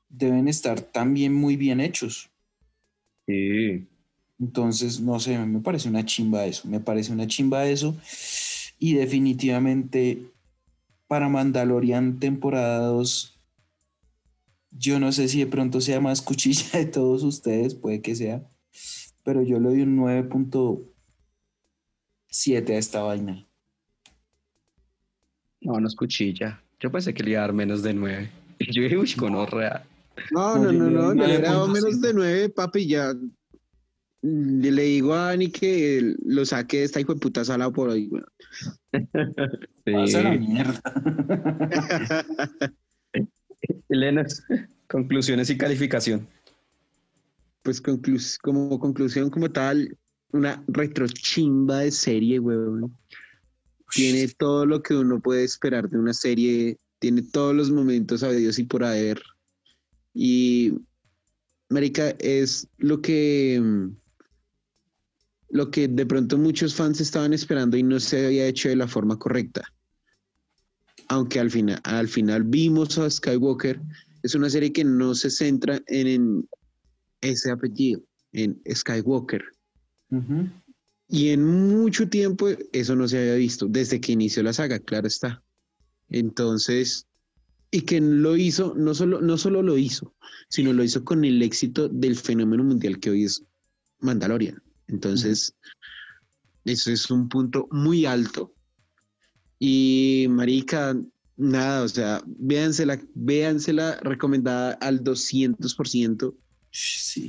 deben estar también muy bien hechos. Sí. Entonces, no sé, me parece una chimba eso, me parece una chimba eso. Y definitivamente para Mandalorian temporada 2, yo no sé si de pronto sea más cuchilla de todos ustedes, puede que sea, pero yo le doy un 9.7 a esta vaina. No, no es cuchilla. Yo pensé que le iba a dar menos de nueve. Y yo dije, uy, con horrea. No, No, no, no, no, le he dado 9.5. menos de nueve, papi, ya. Le digo a Dani que lo saque de esta hijo de puta sala por a la Sí. mierda. Elena, conclusiones y calificación. Pues conclus- como conclusión, como tal, una retrochimba de serie, weón. Tiene todo lo que uno puede esperar de una serie, tiene todos los momentos habidos y por haber. Y, Marica, es lo que, mm, lo que de pronto muchos fans estaban esperando y no se había hecho de la forma correcta. Aunque al final, al final vimos a Skywalker, es una serie que no se centra en, en ese apellido, en Skywalker. Y en mucho tiempo eso no se había visto, desde que inició la saga, claro está. Entonces, y que lo hizo, no solo, no solo lo hizo, sino lo hizo con el éxito del fenómeno mundial que hoy es Mandalorian. Entonces, eso es un punto muy alto. Y Marica, nada, o sea, véansela, véansela recomendada al 200%.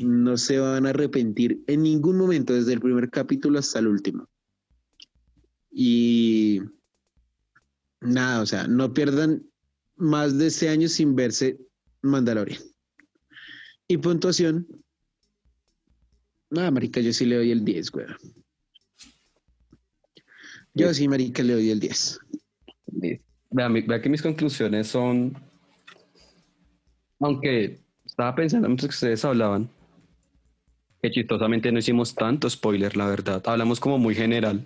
No se van a arrepentir en ningún momento, desde el primer capítulo hasta el último. Y nada, o sea, no pierdan más de ese año sin verse Mandalorian. Y puntuación. Nada, marica, yo sí le doy el 10, güey. Yo sí, marica, le doy el 10. Vea, vea que mis conclusiones son, aunque estaba pensando mientras que ustedes hablaban, que chistosamente no hicimos tanto spoiler, la verdad. Hablamos como muy general.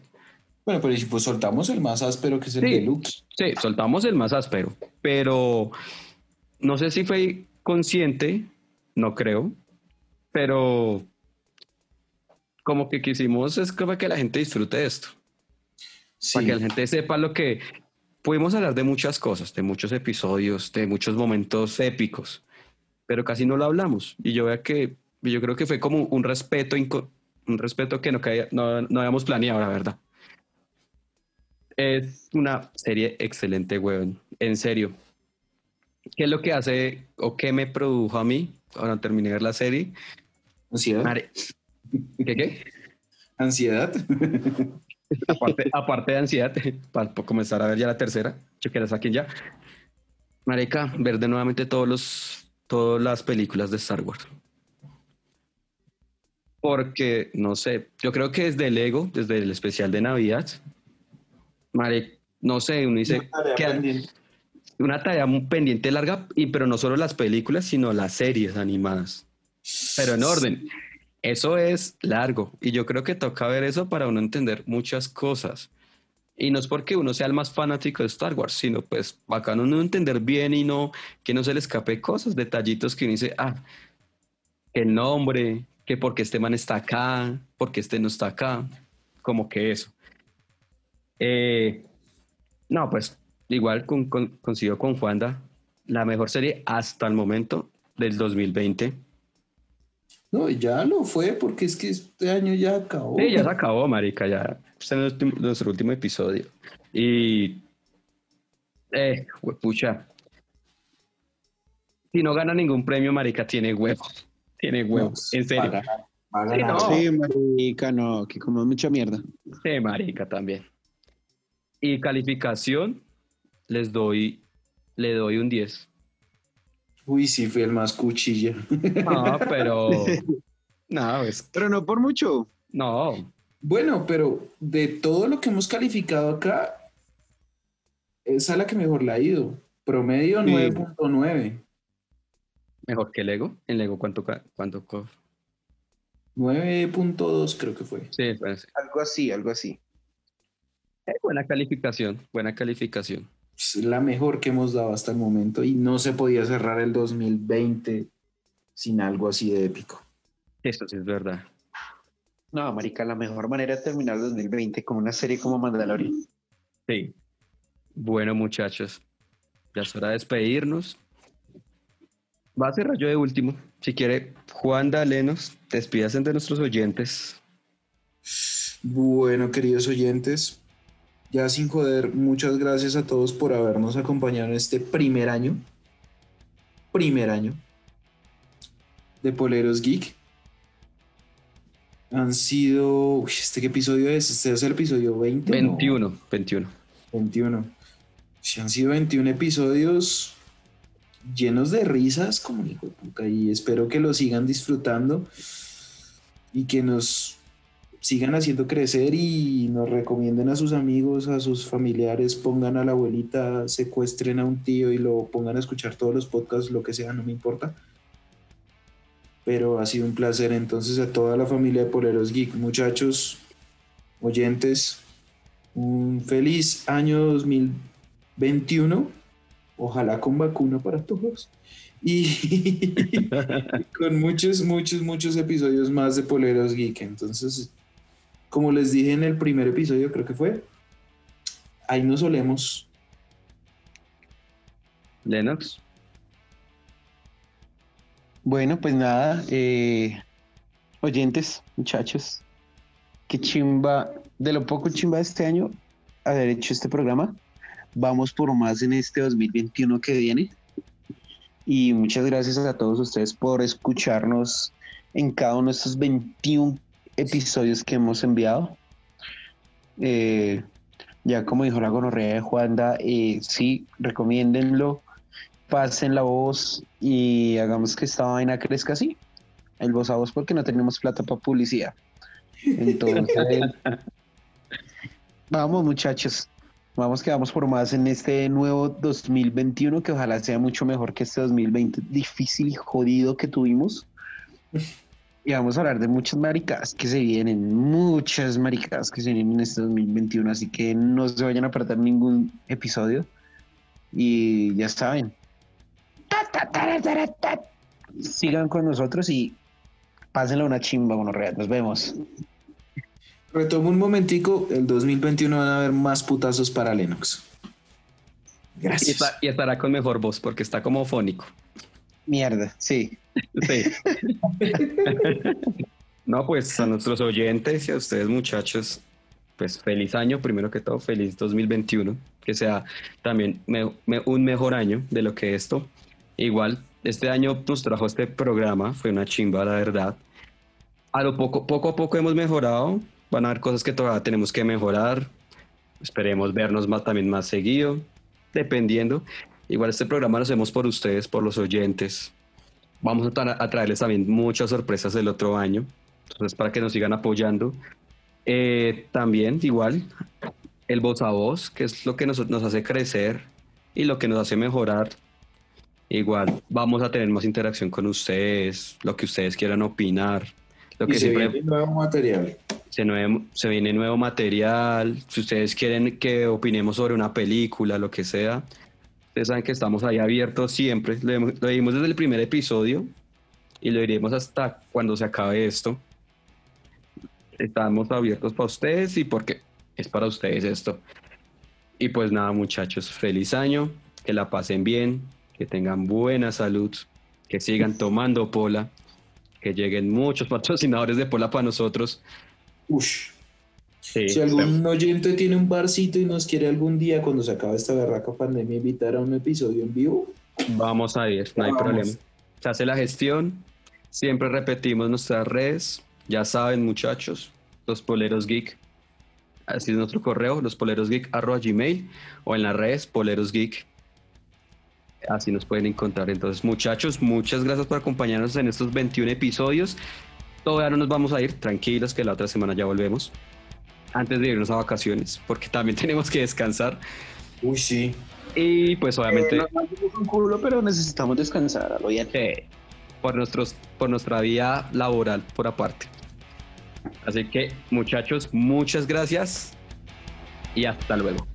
Bueno, pero si pues soltamos el más áspero que es el Sí. deluxe. Sí, soltamos el más áspero, pero no sé si fue consciente, no creo, pero como que quisimos es para que la gente disfrute de esto. Sí. para que la gente sepa lo que pudimos hablar de muchas cosas, de muchos episodios, de muchos momentos épicos, pero casi no lo hablamos. Y yo veo que yo creo que fue como un respeto, un respeto que no, no, no habíamos planeado, la verdad. Es una serie excelente, weón. En serio. ¿Qué es lo que hace o qué me produjo a mí cuando terminé de ver la serie? Ansiedad. Mare- ¿Qué qué? Ansiedad. aparte, aparte de ansiedad, para comenzar a ver ya la tercera, yo que la saquen ya. Marica, ver de nuevamente todos los, todas las películas de Star Wars. Porque, no sé, yo creo que desde el Ego, desde el especial de Navidad, Mare, no sé, uno dice que una tarea pendiente larga, y, pero no solo las películas, sino las series animadas. Pero en orden. Eso es largo y yo creo que toca ver eso para uno entender muchas cosas. Y no es porque uno sea el más fanático de Star Wars, sino pues bacano uno entender bien y no que no se le escape cosas, detallitos que uno dice, ah, el nombre, que porque este man está acá, porque este no está acá, como que eso. Eh, no, pues igual con, con, coincido con Juanda, la mejor serie hasta el momento del 2020. No, ya lo fue porque es que este año ya acabó. Sí, ya se acabó, marica, ya. Este es nuestro, nuestro último episodio. Y... Eh, pucha. Si no gana ningún premio, marica, tiene huevo. Tiene huevo, No, en serio. Sí, no. Sí, marica, no, que como mucha mierda. Sí, marica, también. Y calificación, les doy, le doy un 10. Uy, sí, fui el más cuchilla. No, pero. No, es. Pero no por mucho. No. Bueno, pero de todo lo que hemos calificado acá, esa es la que mejor la ha ido. Promedio Sí. 9.9. Mejor que Lego. En Lego, ¿cuánto? cuánto co- 9.2 creo que fue. Sí, pues. Algo así, algo así. eh, buena calificación. Buena calificación. Es la mejor que hemos dado hasta el momento y no se podía cerrar el 2020 sin algo así de épico. Eso sí es verdad. No, marica, la mejor manera de terminar el 2020 con una serie como Mandalorian. Sí. Bueno, muchachos. Ya es hora de despedirnos. Va a cerrar yo de último. Si quiere, Juan Dalenos, despídase de nuestros oyentes. Bueno, queridos oyentes, ya sin joder, muchas gracias a todos por habernos acompañado en este primer año. Primer año de Poleros Geek. Han sido. Uy, ¿Este qué episodio es? Este es el episodio 20. ¿no? 21, 21. 21. Sí, han sido 21 episodios llenos de risas como hijo de puta y espero que lo sigan disfrutando y que nos sigan haciendo crecer y nos recomienden a sus amigos, a sus familiares, pongan a la abuelita, secuestren a un tío y lo pongan a escuchar todos los podcasts, lo que sea, no me importa. Pero ha sido un placer entonces a toda la familia de Poleros Geek, muchachos, oyentes, un feliz año 2021. Ojalá con vacuna para todos. Y con muchos, muchos, muchos episodios más de Poleros Geek. Entonces, como les dije en el primer episodio, creo que fue, ahí nos solemos. Lennox. Bueno, pues nada, eh, oyentes, muchachos, qué chimba, de lo poco chimba de este año haber hecho este programa. Vamos por más en este 2021 que viene. Y muchas gracias a todos ustedes por escucharnos en cada uno de estos 21 episodios que hemos enviado. Eh, ya como dijo la gonorrea de Juanda, eh, sí, recomiéndenlo, pasen la voz y hagamos que esta vaina crezca así. El voz a voz porque no tenemos plata para publicidad. Entonces, vamos muchachos, vamos que vamos por más en este nuevo 2021 que ojalá sea mucho mejor que este 2020 difícil y jodido que tuvimos. Y vamos a hablar de muchas maricadas que se vienen, muchas maricadas que se vienen en este 2021, así que no se vayan a perder ningún episodio. Y ya saben. Sigan con nosotros y pásenle una chimba, bueno, Nos vemos. Retomo un momentico, el 2021 van a haber más putazos para Lennox. Y, Gracias. está- y estará con mejor voz porque está como fónico. Mierda, sí. Sí. no, pues a nuestros oyentes y a ustedes muchachos, pues feliz año, primero que todo, feliz 2021, que sea también un mejor año de lo que esto. Igual, este año nos trajo este programa, fue una chimba, la verdad. A lo poco, poco a poco hemos mejorado, van a haber cosas que todavía tenemos que mejorar, esperemos vernos más, también más seguido, dependiendo. Igual este programa lo hacemos por ustedes, por los oyentes, Vamos a, a traerles también muchas sorpresas del otro año. Entonces, para que nos sigan apoyando. Eh, también, igual, el voz a voz, que es lo que nos, nos hace crecer y lo que nos hace mejorar. Igual, vamos a tener más interacción con ustedes, lo que ustedes quieran opinar. Lo Y que se siempre viene nuevo material. se, se viene nuevo material. Si ustedes quieren que opinemos sobre una película, lo que sea, ustedes saben que estamos ahí abiertos siempre. Lo, lo dimos desde el primer episodio y lo iremos hasta cuando se acabe esto. Estamos abiertos para ustedes y porque es para ustedes esto. Y pues nada, muchachos, feliz año, que la pasen bien, que tengan buena salud, que sigan tomando pola, que lleguen muchos patrocinadores de pola para nosotros. Ush. Sí, Si algún oyente tiene un barcito y nos quiere algún día, cuando se acabe esta berraca pandemia, invitar a un episodio en vivo, Vamos a ir, no hay problema. Se hace la gestión, siempre repetimos nuestras redes, ya saben muchachos, los poleros geek, así es nuestro correo, los poleros geek arroba gmail o en las redes poleros geek. Así nos pueden encontrar. Entonces, muchachos, muchas gracias por acompañarnos en estos 21 episodios. Todavía no nos vamos a ir, tranquilos, que la otra semana ya volvemos. Antes de irnos a vacaciones, porque también tenemos que descansar. Uy, sí. Y pues obviamente... Eh, nos un culo, pero necesitamos descansar, a lo bien. Sí, por, nuestros, por nuestra vida laboral por aparte. Así que muchachos, muchas gracias y hasta luego.